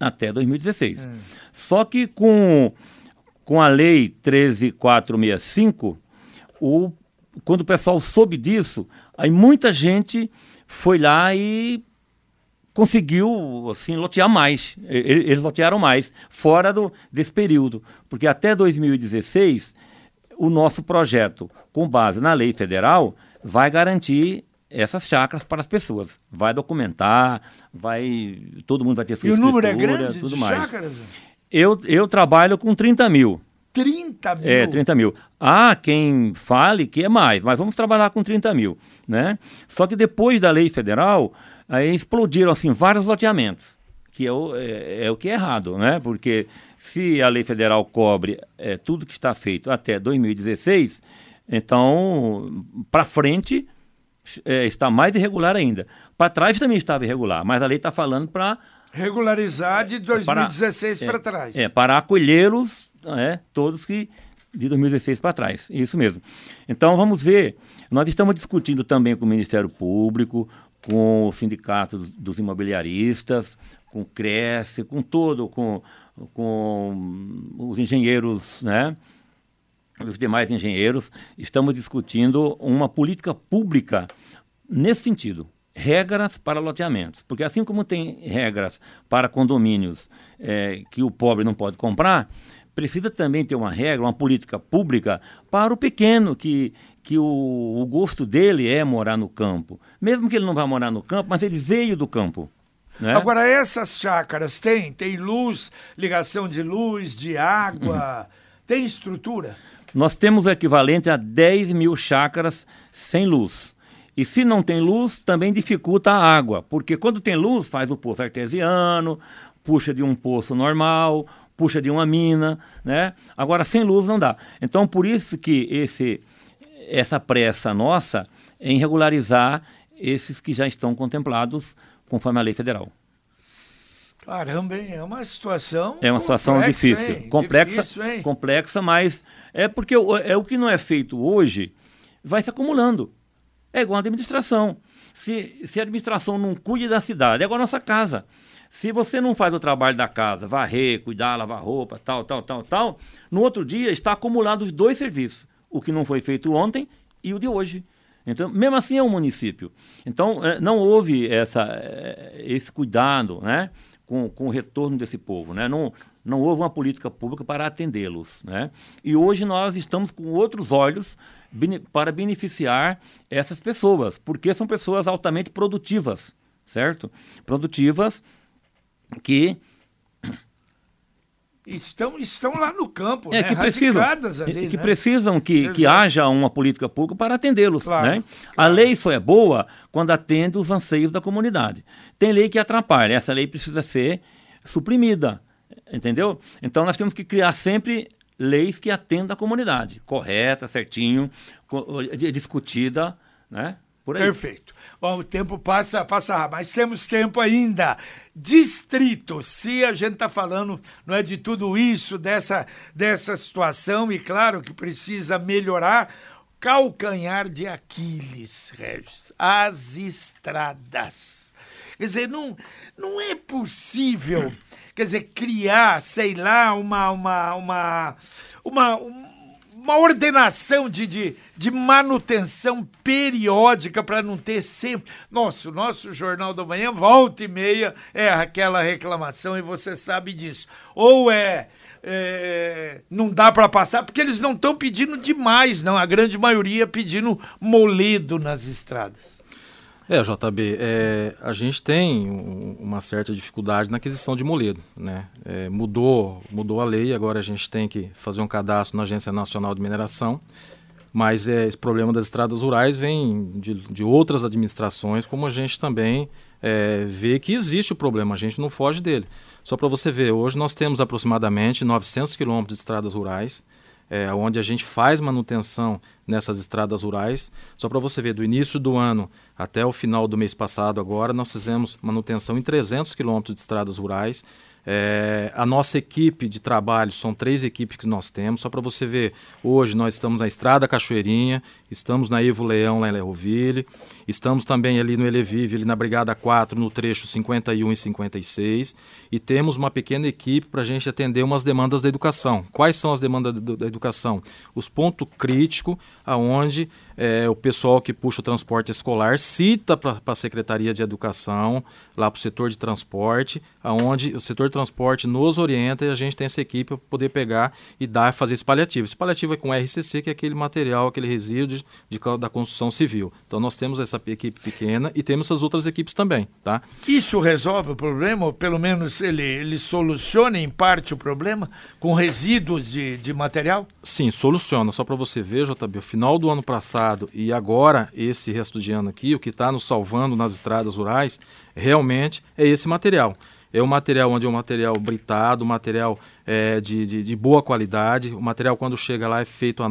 Até 2016. Hum. Só que com com a lei 13465, o, quando o pessoal soube disso, aí muita gente foi lá e conseguiu assim lotear mais. Eles lotearam mais fora do, desse período, porque até 2016 o nosso projeto, com base na lei federal, vai garantir essas chácaras para as pessoas. Vai documentar, vai todo mundo vai ter sua e escritura, o número é grande tudo de mais. Chácaras? Eu, eu trabalho com 30 mil. 30 mil? É, 30 mil. Há quem fale que é mais, mas vamos trabalhar com 30 mil. Né? Só que depois da lei federal, aí explodiram assim, vários loteamentos, que é o, é, é o que é errado, né? porque se a lei federal cobre é, tudo que está feito até 2016, então, para frente, é, está mais irregular ainda. Para trás também estava irregular, mas a lei está falando para Regularizar de 2016 para, é, trás. É, para acolhê-los, é, todos que de 2016 para trás. Isso mesmo. Então vamos ver. Nós estamos discutindo também com o Ministério Público, com o Sindicato dos Imobiliaristas, com o Cresce, com todo, com, com os engenheiros, né? Os demais engenheiros, estamos discutindo uma política pública nesse sentido regras para loteamentos. Porque assim como tem regras para condomínios é, que o pobre não pode comprar, precisa também ter uma regra, uma política pública para o pequeno, que, que o, o gosto dele é morar no campo. Mesmo que ele não vá morar no campo, mas ele veio do campo. Né? Agora, essas chácaras têm? Tem luz, ligação de luz, de água, uhum. tem estrutura? Nós temos o equivalente a 10 mil chácaras sem luz. E se não tem luz, também dificulta a água, porque quando tem luz, faz o poço artesiano, puxa de um poço normal, puxa de uma mina, né? Agora sem luz não dá. Então por isso que esse essa pressa nossa em regularizar esses que já estão contemplados conforme a lei federal. Caramba, hein? é uma situação. É uma situação complexa, difícil. Hein? Complexa, difícil, complexa, mas é porque é o que não é feito hoje vai se acumulando. É igual a administração. Se, se a administração não cuide da cidade, é igual a nossa casa. Se você não faz o trabalho da casa, varrer, cuidar, lavar roupa, tal, tal, tal, tal, no outro dia está acumulado os dois serviços. O que não foi feito ontem e o de hoje. Então, mesmo assim é um município. Então, é, não houve essa, é, esse cuidado né, com, com o retorno desse povo. Né? Não, não houve uma política pública para atendê-los. Né? E hoje nós estamos com outros olhos para beneficiar essas pessoas, porque são pessoas altamente produtivas, certo? Produtivas que [COUGHS] estão, estão lá no campo, é, né? que precisam, ali, que né? precisam que, que haja uma política pública para atendê-los. Claro, né? Claro. A lei só é boa quando atende os anseios da comunidade. Tem lei que atrapalha, essa lei precisa ser suprimida, entendeu? Então nós temos que criar sempre leis que atendam a comunidade, correta, certinho, discutida, né? Por aí. Perfeito. Bom, o tempo passa, passa mas temos tempo ainda. Distrito, se a gente está falando não é de tudo isso, dessa, dessa situação, e claro que precisa melhorar, calcanhar de Aquiles, Regis, as estradas. Quer dizer, não, não é possível quer dizer, criar, sei lá, uma, uma, uma, uma, uma ordenação de, de, de manutenção periódica para não ter sempre. Nossa, o nosso Jornal da Manhã, volta e meia, é aquela reclamação e você sabe disso. Ou é. É, não dá para passar, porque eles não estão pedindo demais, não. A grande maioria pedindo moledo nas estradas. É, JB, é, a gente tem um, uma certa dificuldade na aquisição de moledo. Né? É, mudou, mudou a lei, agora a gente tem que fazer um cadastro na Agência Nacional de Mineração, mas é, esse problema das estradas rurais vem de, de outras administrações, como a gente também é, vê que existe o problema, a gente não foge dele. Só para você ver, hoje nós temos aproximadamente 900 quilômetros de estradas rurais, é, onde a gente faz manutenção nessas estradas rurais. Só para você ver, do início do ano até o final do mês passado, agora, nós fizemos manutenção em 300 quilômetros de estradas rurais. É, a nossa equipe de trabalho são três equipes que nós temos. Só para você ver, hoje nós estamos na Estrada Cachoeirinha, estamos na Ivo Leão, lá em Lerroville, estamos também ali no Elevive, ali na Brigada 4, no trecho 51 e 56, e temos uma pequena equipe para a gente atender umas demandas da educação. Quais são as demandas da educação? Os pontos críticos, aonde é, o pessoal que puxa o transporte escolar cita para a Secretaria de Educação, lá para o setor de transporte, aonde o setor de transporte nos orienta e a gente tem essa equipe para poder pegar e dar, fazer esse paliativo. Esse paliativo é com RCC, que é aquele material, aquele resíduo de, da construção civil. Então nós temos essa equipe pequena e temos essas outras equipes também, tá? Isso resolve o problema, ou pelo menos ele, ele soluciona em parte o problema com resíduos de, de material? Sim, soluciona. Só para você ver, JB, o final do ano passado e agora esse resto de ano aqui, o que está nos salvando nas estradas rurais, realmente é esse material é um material onde é um material britado, material é, de, de, de, boa qualidade. O material, quando chega lá, é feito,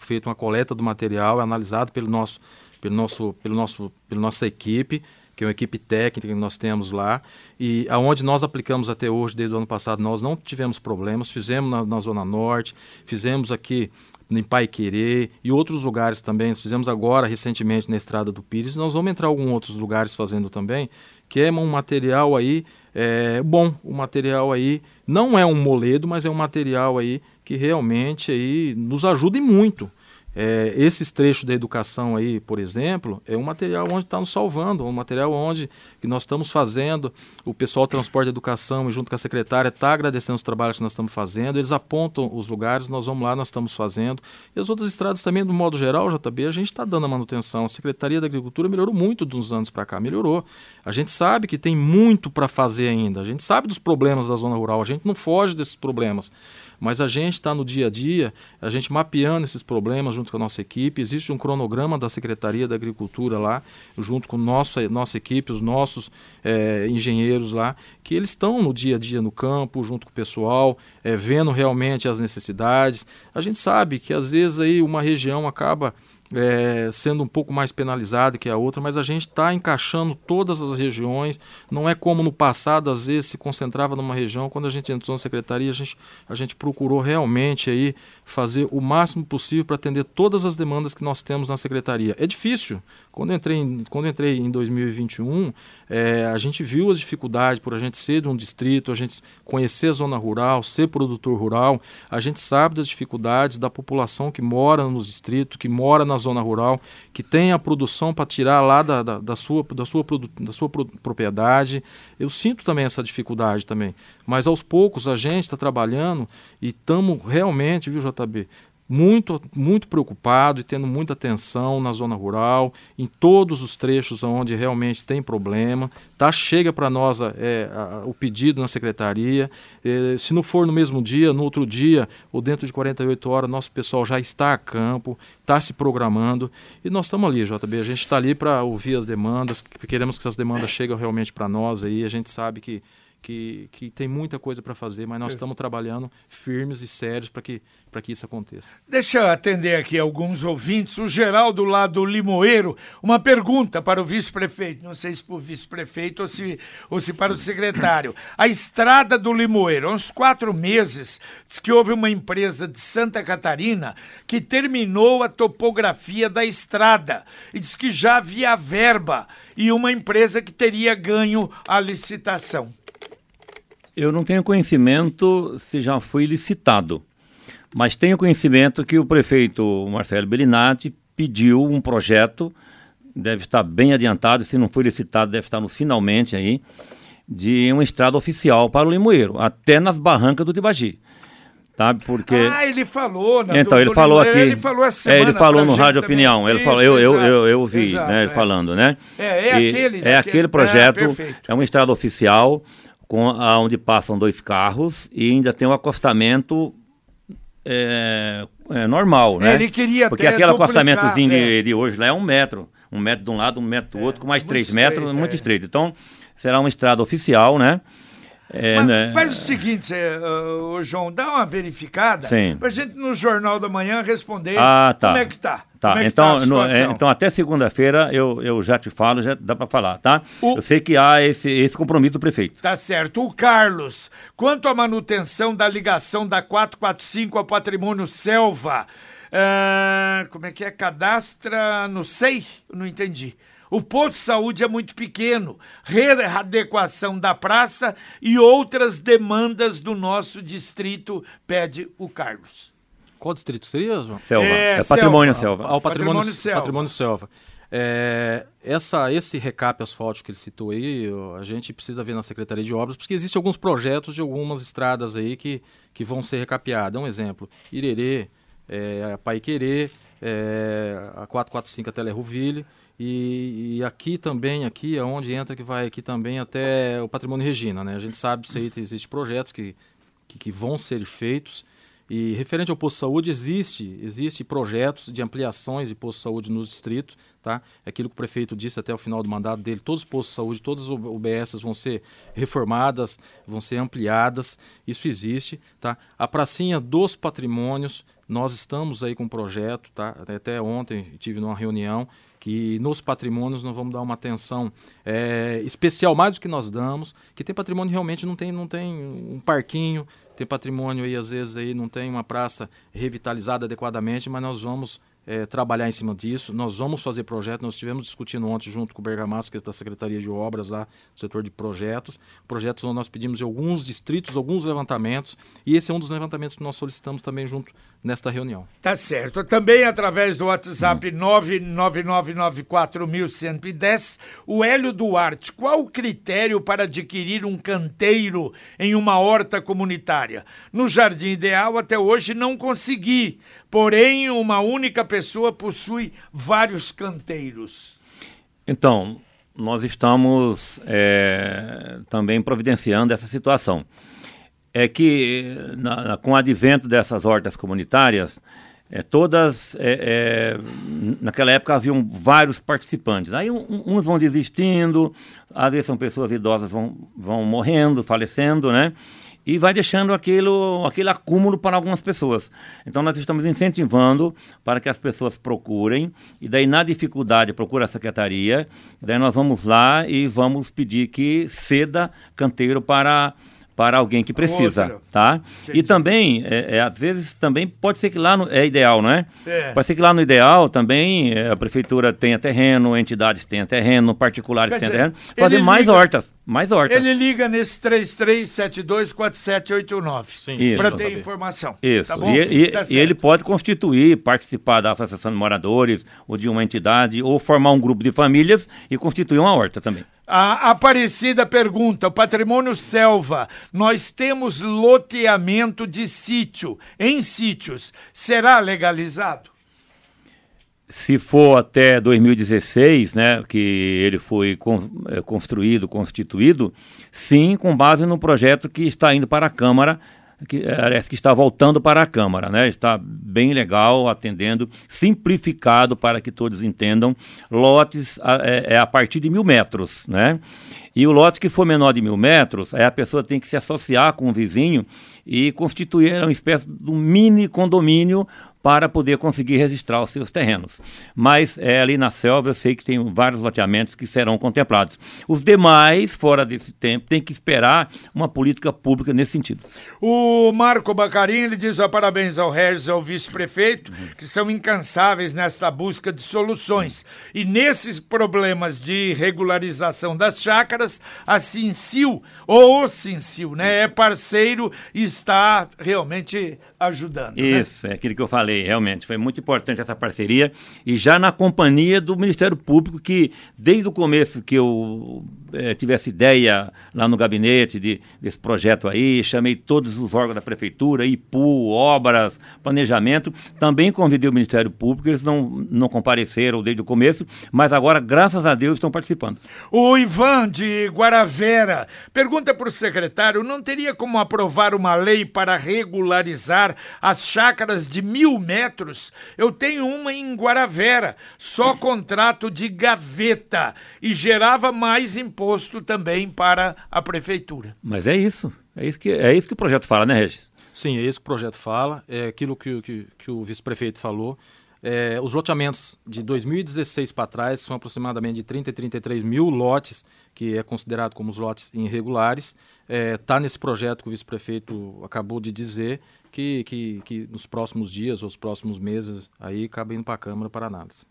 feito uma coleta do material, é analisado pelo nosso, pelo nosso, pelo nosso, pela nossa equipe, que é uma equipe técnica que nós temos lá. E aonde nós aplicamos até hoje, desde o ano passado, nós não tivemos problemas. Fizemos na, na Zona Norte, fizemos aqui em Pai Querer e outros lugares também. Nós fizemos agora, recentemente, na Estrada do Pires. Nós vamos entrar em alguns outros lugares fazendo também, que é um material aí é, bom. O material aí não é um moledo, mas é um material aí que realmente aí nos ajuda e muito. É, esses trechos da educação aí, por exemplo, é um material onde está nos salvando, um material onde que nós estamos fazendo, o pessoal transporte e educação, junto com a secretária, está agradecendo os trabalhos que nós estamos fazendo, eles apontam os lugares, nós vamos lá, nós estamos fazendo. E as outras estradas também, do modo geral, JB, a gente está dando a manutenção. A Secretaria da Agricultura melhorou muito dos anos para cá, melhorou. A gente sabe que tem muito para fazer ainda, a gente sabe dos problemas da zona rural, a gente não foge desses problemas. Mas a gente está no dia a dia, a gente mapeando esses problemas junto com a nossa equipe. Existe um cronograma da Secretaria da Agricultura lá, junto com nossa, nossa equipe, os nossos é, engenheiros lá, que eles estão no dia a dia no campo, junto com o pessoal, é, vendo realmente as necessidades. A gente sabe que às vezes aí uma região acaba é, sendo um pouco mais penalizada que a outra, mas a gente está encaixando todas as regiões. Não é como no passado, às vezes se concentrava numa região. Quando a gente entrou na secretaria, a gente, a gente procurou realmente aí fazer o máximo possível para atender todas as demandas que nós temos na secretaria. É difícil. Quando entrei em, quando entrei em 2021, é, a gente viu as dificuldades por a gente ser de um distrito, a gente conhecer a zona rural, ser produtor rural. A gente sabe das dificuldades da população que mora nos distritos, que mora na zona rural, que tem a produção para tirar lá da, da, da, sua, da, sua, da sua propriedade. Eu sinto também essa dificuldade também. Mas aos poucos a gente está trabalhando e estamos realmente, viu, JB, muito, muito preocupado e tendo muita atenção na zona rural, em todos os trechos onde realmente tem problema. Tá? Chega para nós é, a, o pedido na secretaria. É, se não for no mesmo dia, no outro dia ou dentro de 48 horas, nosso pessoal já está a campo, está se programando. E nós estamos ali, JB. A gente está ali para ouvir as demandas, queremos que essas demandas cheguem realmente para nós aí. A gente sabe que que, que tem muita coisa para fazer, mas nós é. estamos trabalhando firmes e sérios para que, que isso aconteça. Deixa eu atender aqui alguns ouvintes. O Geraldo lá do Limoeiro, uma pergunta para o vice-prefeito, não sei se para o vice-prefeito ou se, ou se para o secretário. A estrada do Limoeiro, há uns quatro meses, diz que houve uma empresa de Santa Catarina que terminou a topografia da estrada e diz que já havia verba e uma empresa que teria ganho a licitação. Eu não tenho conhecimento se já foi licitado, mas tenho conhecimento que o prefeito Marcelo Bellinati pediu um projeto, deve estar bem adiantado, se não foi licitado, deve estar no finalmente aí, de uma estrada oficial para o Limoeiro, até nas barrancas do Tibagi. Sabe, porque... Ah, ele falou, né, Então, ele falou aqui. Ele falou essa É, ele falou no Rádio também. Opinião. Ele falou, eu, eu, eu, eu ouvi, exato, né, ele é. falando, né? É, é e, aquele. É aquele projeto, é, é uma estrada oficial com onde passam dois carros e ainda tem um acostamento é, é normal, né? Ele queria Porque aquele acostamentozinho é. de, de, hoje lá é um metro. Um metro de um lado, um metro do é, outro, com mais três estreito, metros, muito é. estreito. Então, será uma estrada oficial, né? É, né? Faz o seguinte, uh, João, dá uma verificada Sim. pra gente no Jornal da Manhã responder ah, tá. como é que tá. Tá, é então, tá no, é, então até segunda-feira eu, eu já te falo, já dá para falar, tá? O... Eu sei que há esse, esse compromisso do prefeito. Tá certo. O Carlos, quanto à manutenção da ligação da 445 ao patrimônio selva, uh, como é que é? Cadastra no SEI? Não entendi. O posto de saúde é muito pequeno, readequação da praça e outras demandas do nosso distrito, pede o Carlos. Qual distrito seria, João? Selva. É, é patrimônio selva. Ao patrimônio, patrimônio selva. Patrimônio selva. É, essa, esse recap asfáltico que ele citou aí, a gente precisa ver na Secretaria de Obras, porque existem alguns projetos de algumas estradas aí que, que vão ser recapeadas. Um exemplo, Irerê, é, Paiquerê, é, a 445 até Lerrouville, e, e, aqui também, aqui é onde entra que vai aqui também até o Patrimônio Regina, né? A gente sabe que aí existem projetos que, que, que vão ser feitos e referente ao posto de saúde, existe, existe projetos de ampliações de posto de saúde nos distritos, tá? É aquilo que o prefeito disse até o final do mandato dele, todos os postos de saúde, todas as UBSs vão ser reformadas, vão ser ampliadas, isso existe, tá? A pracinha dos patrimônios, nós estamos aí com um projeto, tá? Até ontem tive numa reunião que nos patrimônios nós vamos dar uma atenção é, especial mais do que nós damos, que tem patrimônio realmente não tem não tem um parquinho, tem patrimônio aí às vezes aí não tem uma praça revitalizada adequadamente, mas nós vamos é, trabalhar em cima disso. Nós vamos fazer projetos. Nós estivemos discutindo ontem junto com o Bergamasco, que é da Secretaria de Obras lá, no setor de projetos. Projetos onde nós pedimos em alguns distritos, alguns levantamentos. E esse é um dos levantamentos que nós solicitamos também junto, nesta reunião. Tá certo. Também através do WhatsApp hum. 99994110, o Hélio Duarte, qual o critério para adquirir um canteiro em uma horta comunitária? No Jardim Ideal, até hoje não consegui, porém, uma única pessoa possui vários canteiros. Então, nós estamos é, também providenciando essa situação é que na, na, com o advento dessas hortas comunitárias, é, todas, é, é, naquela época haviam vários participantes. Aí um, uns vão desistindo, às vezes são pessoas idosas vão, vão morrendo, falecendo, né? E vai deixando aquilo, aquele acúmulo para algumas pessoas. Então nós estamos incentivando para que as pessoas procurem, e daí na dificuldade procura a secretaria, daí nós vamos lá e vamos pedir que ceda canteiro para para alguém que precisa, Outra. tá? Entendi. E também, é, é, às vezes, também pode ser que lá no, é ideal, não é? é? Pode ser que lá no ideal também é, a prefeitura tenha terreno, entidades tenham terreno, particulares tenham terreno, fazer mais liga, hortas, mais hortas. Ele liga nesse 33724789 para ter informação. Isso. Tá e, e, tá e, ele pode constituir, participar da associação de moradores ou de uma entidade ou formar um grupo de famílias e constituir uma horta também. A Aparecida pergunta: o patrimônio selva, nós temos loteamento de sítio, em sítios, será legalizado? Se for até 2016, né, que ele foi é, construído, constituído, sim, com base no projeto que está indo para a Câmara que, que está voltando para a Câmara, né? Está bem legal, atendendo, simplificado para que todos entendam. Lotes a, é, é a partir de mil metros, né? E o lote que for menor de mil metros, aí a pessoa tem que se associar com o vizinho e constituir uma espécie de um mini condomínio para poder conseguir registrar os seus terrenos. Mas é, ali na selva eu sei que tem vários loteamentos que serão contemplados. Os demais, fora desse tempo, tem que esperar uma política pública nesse sentido. O Marco Bacarim ele diz ó, parabéns ao Regis, ao vice-prefeito, que são incansáveis nesta busca de soluções. E nesses problemas de regularização das chácaras, a Cincil, ou o Cincil, né, é parceiro e está realmente ajudando. Né? Isso, né? é aquilo que eu falei, realmente. Foi muito importante essa parceria e já na companhia do Ministério Público, que desde o começo que eu é, tive essa ideia lá no gabinete de, desse projeto aí, chamei todos os órgãos da Prefeitura, IPU, obras, planejamento, também convidei o Ministério Público, eles não, não compareceram desde o começo, mas agora, graças a Deus, estão participando. O Ivan de Guaravera pergunta para o secretário: não teria como aprovar uma lei para regularizar as chácaras de mil metros. Eu tenho uma em Guaravera, só contrato de gaveta e gerava mais imposto também para a prefeitura. Mas é isso, é isso que, é isso que o projeto fala, né, Regis? Sim, é isso que o projeto fala, é aquilo que, que, que o vice-prefeito falou. É, os loteamentos de 2016 para trás são aproximadamente de 30 e 33 mil lotes, que é considerado como os lotes irregulares. Está é, tá nesse projeto que o vice-prefeito acabou de dizer, que, que, que nos próximos dias ou os próximos meses aí cabe indo para a Câmara para análise.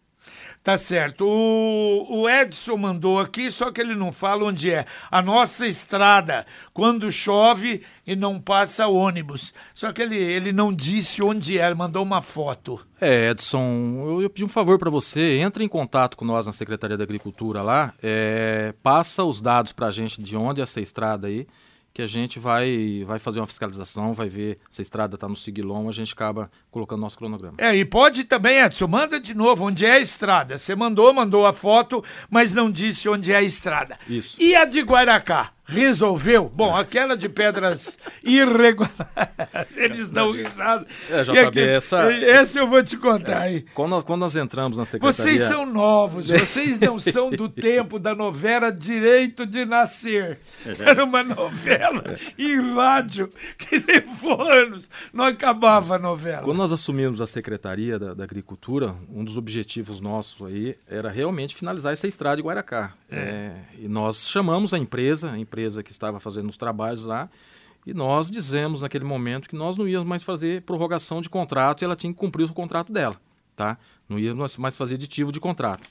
Tá certo. O, o, Edson mandou aqui, só que ele não fala onde é. A nossa estrada, quando chove e não passa ônibus. Só que ele, ele não disse onde é, ele mandou uma foto. É, Edson, eu, eu pedi um favor para você. Entre em contato com nós na Secretaria da Agricultura lá, é, passa os dados para a gente de onde é essa estrada aí que a gente vai, vai fazer uma fiscalização, vai ver se a estrada está no Sigilon, a gente acaba colocando nosso cronograma. É, e pode também, Edson, manda de novo onde é a estrada. Você mandou, mandou a foto, mas não disse onde é a estrada. Isso. E a de Guaracá? Resolveu? Bom, aquela de pedras irregulares, [LAUGHS] eles dão risada. É, JB, aqui, essa... Esse eu vou te contar aí. Quando, quando nós entramos na secretaria... Vocês são novos, [LAUGHS] vocês não são do tempo da novela Direito de Nascer. Era uma novela em rádio que levou anos, não acabava a novela. Quando nós assumimos a Secretaria da, da Agricultura, um dos objetivos nossos aí era realmente finalizar essa estrada de Guaracá. É. É, e nós chamamos a empresa, a empresa que estava fazendo os trabalhos lá, e nós dizemos naquele momento que nós não íamos mais fazer prorrogação de contrato e ela tinha que cumprir o contrato dela, tá? Não íamos mais fazer aditivo de contrato.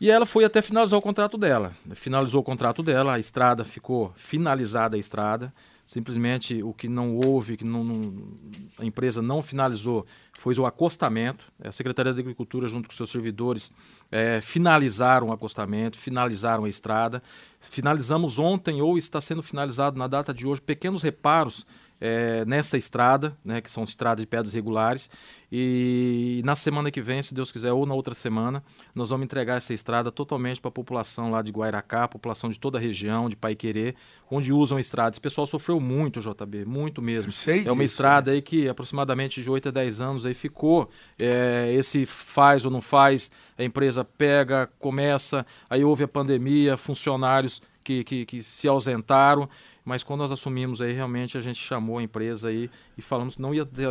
E ela foi até finalizar o contrato dela. Finalizou o contrato dela, a estrada ficou finalizada a estrada. Simplesmente o que não houve, que não, não, a empresa não finalizou, foi o acostamento. A Secretaria da Agricultura, junto com seus servidores, é, finalizaram o acostamento, finalizaram a estrada. Finalizamos ontem, ou está sendo finalizado na data de hoje, pequenos reparos é, nessa estrada, né, que são estradas de pedras regulares. E na semana que vem, se Deus quiser, ou na outra semana, nós vamos entregar essa estrada totalmente para a população lá de Guairacá, a população de toda a região, de Paiquerê, onde usam estradas. Esse pessoal sofreu muito, JB, muito mesmo. É uma disso, estrada aí que aproximadamente de 8 a 10 anos aí ficou. É, esse faz ou não faz, a empresa pega, começa, aí houve a pandemia, funcionários que, que, que se ausentaram mas quando nós assumimos aí, realmente a gente chamou a empresa aí e falamos que não ia ter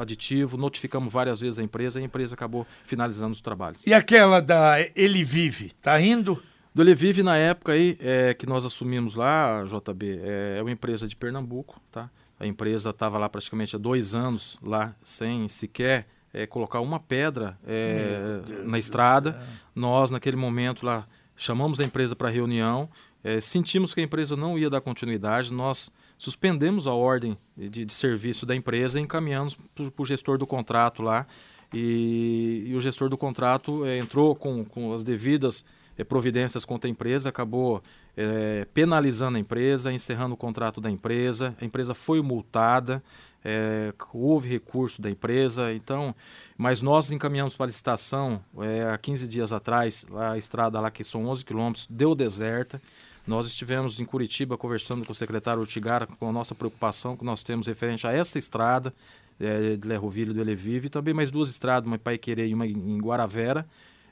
aditivo, notificamos várias vezes a empresa e a empresa acabou finalizando os trabalhos. E aquela da Ele Vive, tá indo? Do Ele Vive, na época aí, é, que nós assumimos lá, JB, é, é uma empresa de Pernambuco, tá? A empresa estava lá praticamente há dois anos, lá, sem sequer é, colocar uma pedra é, na estrada. Nós, naquele momento lá, chamamos a empresa para reunião é, sentimos que a empresa não ia dar continuidade, nós suspendemos a ordem de, de serviço da empresa e encaminhamos para o gestor do contrato lá. E, e o gestor do contrato é, entrou com, com as devidas é, providências contra a empresa, acabou é, penalizando a empresa, encerrando o contrato da empresa. A empresa foi multada, é, houve recurso da empresa, então, mas nós encaminhamos para a licitação é, há 15 dias atrás, a estrada lá que são 11 quilômetros, deu deserta. Nós estivemos em Curitiba conversando com o secretário Ortigara com a nossa preocupação que nós temos referente a essa estrada é, de Lerrovilho do Elevive e também mais duas estradas, uma em Paiquerê e uma em Guaravera,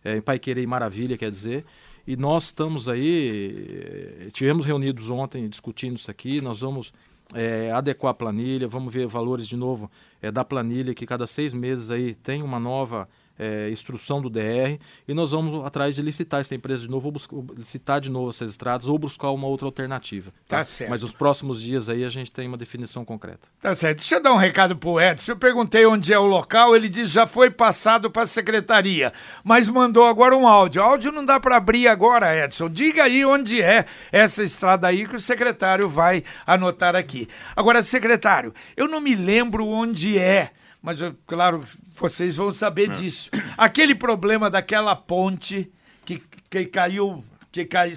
é, em Paiquerê e Maravilha, quer dizer. E nós estamos aí, é, tivemos reunidos ontem discutindo isso aqui, nós vamos é, adequar a planilha, vamos ver valores de novo é, da planilha, que cada seis meses aí tem uma nova é, instrução do DR, e nós vamos atrás de licitar essa empresa de novo, ou buscar, licitar de novo essas estradas, ou buscar uma outra alternativa. Tá? tá certo. Mas nos próximos dias aí a gente tem uma definição concreta. Tá certo. Deixa eu dar um recado pro Edson. Eu perguntei onde é o local, ele diz já foi passado para a secretaria, mas mandou agora um áudio. O áudio não dá para abrir agora, Edson. Diga aí onde é essa estrada aí que o secretário vai anotar aqui. Agora, secretário, eu não me lembro onde é mas claro, vocês vão saber é. disso. Aquele problema daquela ponte que, que caiu, que caiu,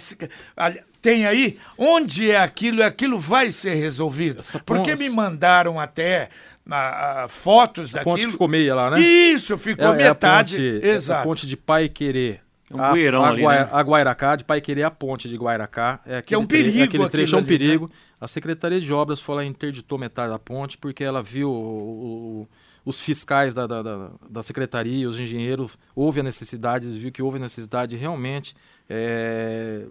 tem aí, onde é aquilo e aquilo vai ser resolvido? Essa Porque me mandaram até a, a, fotos a daquilo. ponte ficou meia lá, né? Isso, ficou é, metade. É a ponte, Exato. a ponte de Pai Querer. Um a, a, ali, né? a Guairacá, de Pai Querer a ponte de Guairacá. É que é um perigo. Tre aquele trecho é um perigo. né? A Secretaria de Obras foi lá e interditou metade da ponte porque ela viu o, o os fiscais da, da, da, da, secretaria, os engenheiros, houve a necessidade, eles viram que houve a necessidade realmente é,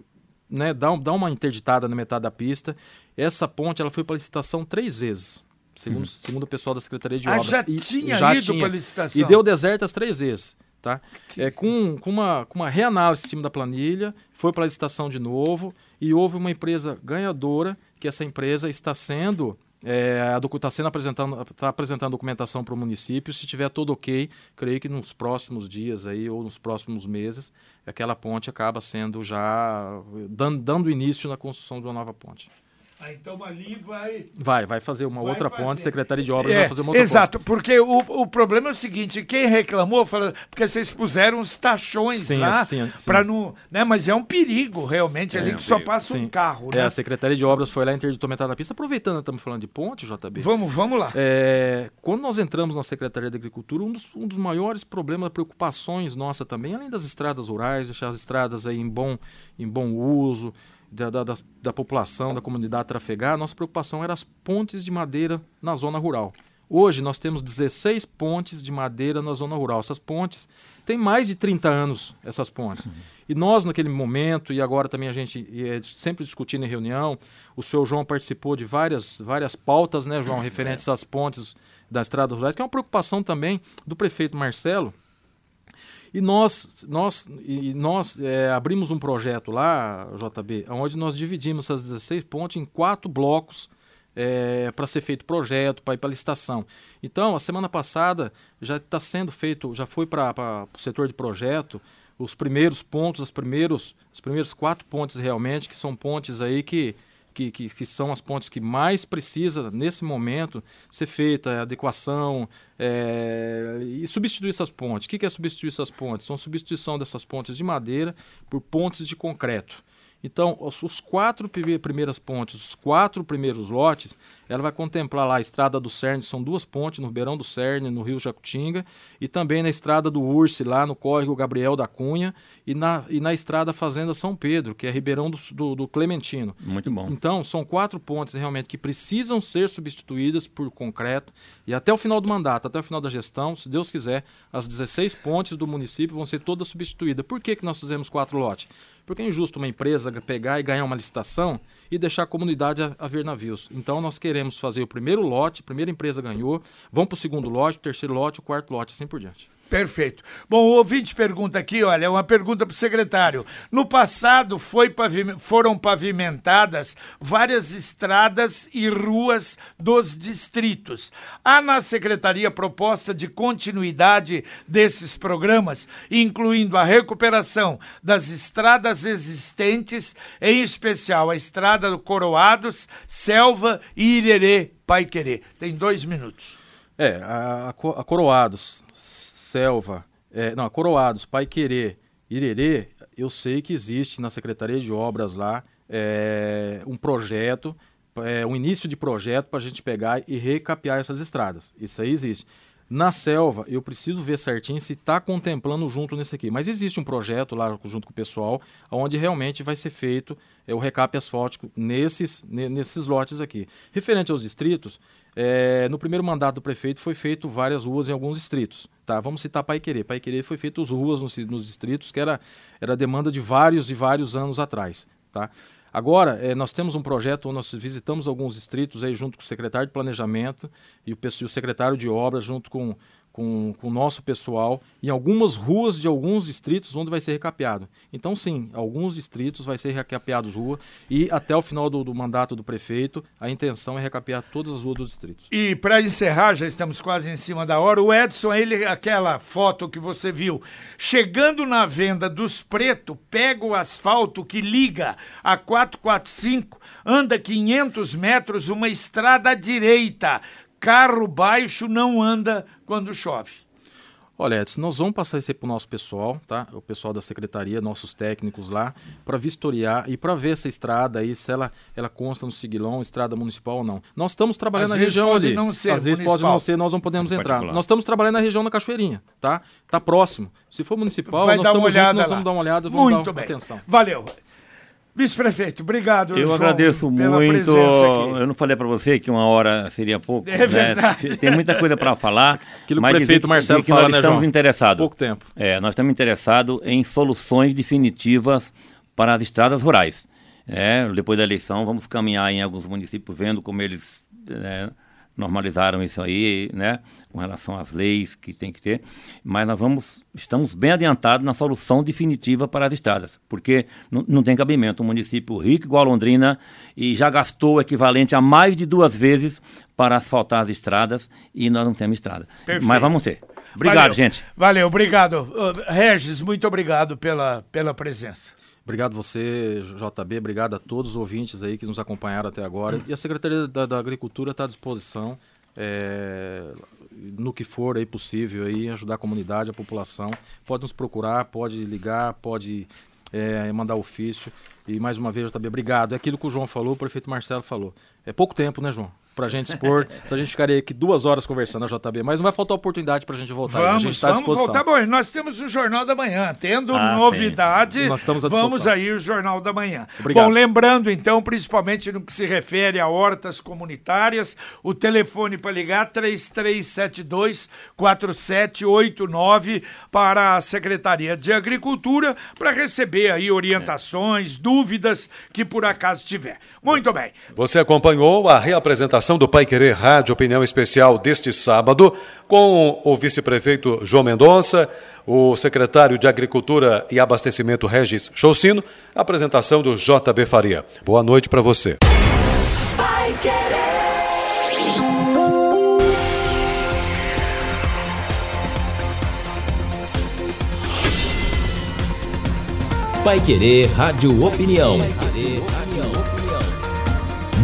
né, dar, dar uma interditada na metade da pista. Essa ponte ela foi para licitação três vezes, segundo, uhum. segundo o pessoal da Secretaria de ah, Obras. Já e, tinha já ido para licitação. E deu deserto as três vezes. Tá? É, com, com, uma, com uma reanálise em cima da planilha, foi para a licitação de novo e houve uma empresa ganhadora, que essa empresa está sendo é, está sendo apresentando, tá apresentando documentação para o município. Se tiver tudo ok, creio que nos próximos dias aí ou nos próximos meses, aquela ponte acaba sendo já dando, dando início na construção de uma nova ponte. Ah, então ali vai. Vai, vai fazer uma vai outra fazer. ponte, Secretaria de Obras é, vai fazer uma outra exato, ponte. porque o, o problema é o seguinte: quem reclamou, falou, porque vocês puseram os tachões sim, lá para não. Né, mas é um perigo, realmente, sim, ali é um que só passa sim. um carro. É, né? a Secretaria de Obras foi lá interditou metade da pista. Aproveitando, estamos falando de ponte, JB. Vamos, vamos lá. É, quando nós entramos na Secretaria da Agricultura, um dos, um dos maiores problemas, preocupações nossa também, além das estradas rurais, deixar as estradas aí em bom, em bom uso da, da, da, da população, da comunidade trafegar, nossa preocupação era as pontes de madeira na zona rural. Hoje nós temos 16 pontes de madeira na zona rural. Essas pontes têm mais de 30 anos, essas pontes. Uhum. E nós, naquele momento, e agora também a gente é, sempre discutindo em reunião, o senhor João participou de várias, várias pautas, né, João, referentes às pontes das estradas rurais, que é uma preocupação também do prefeito Marcelo, e nós, nós, e nós é, abrimos um projeto lá, JB, onde nós dividimos essas 16 pontes em quatro blocos é, para ser feito projeto, para ir para licitação. Então, a semana passada já está sendo feito, já foi para o setor de projeto, os primeiros pontos, os primeiros, as primeiras quatro pontes realmente, que são pontes aí que que, que, que, são as pontes que mais precisa nesse momento ser feita, adequação é, e substituir essas pontes. O que, que é substituir essas pontes? São substituição dessas pontes de madeira por pontes de concreto. Então, os, quatro primeiras pontes, os quatro primeiros lotes, ela vai contemplar lá a Estrada do Cerne, são duas pontes no Ribeirão do Cerne, no Rio Jacutinga, e também na Estrada do Urse, lá no Córrego Gabriel da Cunha, e na, e na Estrada Fazenda São Pedro, que é Ribeirão do, do, do Clementino. Muito bom. Então, são quatro pontes realmente que precisam ser substituídas por concreto, e até o final do mandato, até o final da gestão, se Deus quiser, as 16 pontes do município vão ser todas substituídas. Por que, que nós fizemos quatro lotes? Porque é injusto uma empresa pegar e ganhar uma licitação e deixar a comunidade a, a ver navios. Então nós queremos fazer o primeiro lote, a primeira empresa ganhou, vamos para o segundo lote, o terceiro lote, o quarto lote, assim por diante. Perfeito. Bom, o ouvinte pergunta aqui, olha, uma pergunta para o secretário. No passado foram pavimentadas várias estradas e ruas dos distritos. Há na secretaria proposta de continuidade desses programas, incluindo a recuperação das estradas existentes, em especial a estrada do Coroados, Selva e Irerê, Paiquerê. Tem dois minutos. É, a, a Coroados, Selva, é, não, Coroados, Pai Querer, Irerê, eu sei que existe na Secretaria de Obras lá é, um projeto, é, um início de projeto para a gente pegar e recapear essas estradas. Isso aí existe. Na selva, eu preciso ver certinho se está contemplando junto nesse aqui. Mas existe um projeto lá junto com o pessoal, onde realmente vai ser feito é, o recap asfáltico nesses, nesses lotes aqui. Referente aos distritos, é, no primeiro mandato do prefeito foi feito várias ruas em alguns distritos. Tá? Vamos citar Paiquerê. Paiquerê foi feito ruas nos, nos, distritos, que era, era demanda de vários e vários anos atrás. Tá? Agora, é, nós temos um projeto onde nós visitamos alguns distritos aí junto com o secretário de Planejamento e o, e o secretário de Obras, junto com com, com o nosso pessoal em algumas ruas de alguns distritos onde vai ser recapeado. Então, sim, alguns distritos vai ser recapeados rua e até o final do, do mandato do prefeito, a intenção é recapear todas as ruas dos distritos. E para encerrar, já estamos quase em cima da hora, o Edson, ele, aquela foto que você viu, chegando na venda dos pretos, pega o asfalto que liga a 445, anda 500 metros, uma estrada à direita, carro baixo não anda quando chove. Olha, Edson, nós vamos passar isso aí para o nosso pessoal, tá? O pessoal da secretaria, nossos técnicos lá, para vistoriar e para ver essa estrada aí, se ela, ela consta no Siglão, estrada municipal ou não. Nós estamos trabalhando Às na região pode ali. Não ser Às vezes pode não ser, nós não podemos é entrar. Nós estamos trabalhando na região da Cachoeirinha, tá? Tá próximo. Se for municipal, Vai nós estamos juntos, nós vamos dar uma olhada, vamos Muito dar bem. atenção. Valeu. Vice-prefeito, obrigado. Eu João, agradeço muito. Eu não falei para você que uma hora seria pouco. É verdade. Né? Tem muita coisa para falar. [LAUGHS] Aquilo que o prefeito Marcelo que fala, nós né, estamos João? interessados. Pouco tempo. É, nós estamos interessados em soluções definitivas para as estradas rurais. É, depois da eleição, vamos caminhar em alguns municípios, vendo como eles né, normalizaram isso aí, né, com relação às leis que tem que ter, mas nós vamos, estamos bem adiantados na solução definitiva para as estradas, porque não tem cabimento um município rico igual a Londrina e já gastou o equivalente a mais de duas vezes para asfaltar as estradas e nós não temos estrada. Perfeito. Mas vamos ter. Obrigado, Valeu. gente. Valeu, obrigado. Uh, Regis, muito obrigado pela, pela presença. Obrigado você, JB, obrigado a todos os ouvintes aí que nos acompanharam até agora. E a Secretaria da, da Agricultura está à disposição, é, no que for aí possível, aí, ajudar a comunidade, a população. Pode nos procurar, pode ligar, pode é, mandar ofício. E mais uma vez, JB, obrigado. É aquilo que o João falou, o prefeito Marcelo falou. É pouco tempo, né, João? Pra gente expor. [LAUGHS] Se a gente ficaria aqui duas horas conversando na JB, mas não vai faltar oportunidade pra gente voltar. Vamos, a gente está à disposição. voltar. Bom, nós temos o Jornal da Manhã. Tendo Ah, novidade, Nós estamos à vamos aí o Jornal da Manhã. Obrigado. Bom, lembrando então, principalmente no que se refere a hortas comunitárias, o telefone para ligar 3372 4789 para a Secretaria de Agricultura para receber aí orientações, dúvidas que por acaso tiver. Muito bem. Você acompanhou a reapresentação do Pai Querer Rádio Opinião Especial deste sábado com o vice-prefeito João Mendonça, o secretário de Agricultura e Abastecimento Regis Choucino, apresentação do JB Faria. Boa noite para você. Vai querer. Pai Querer Rádio Opinião.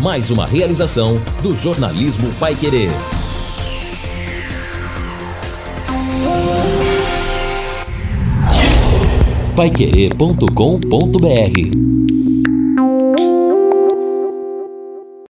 Mais uma realização do jornalismo Pai Querer. Paiquerê.com.br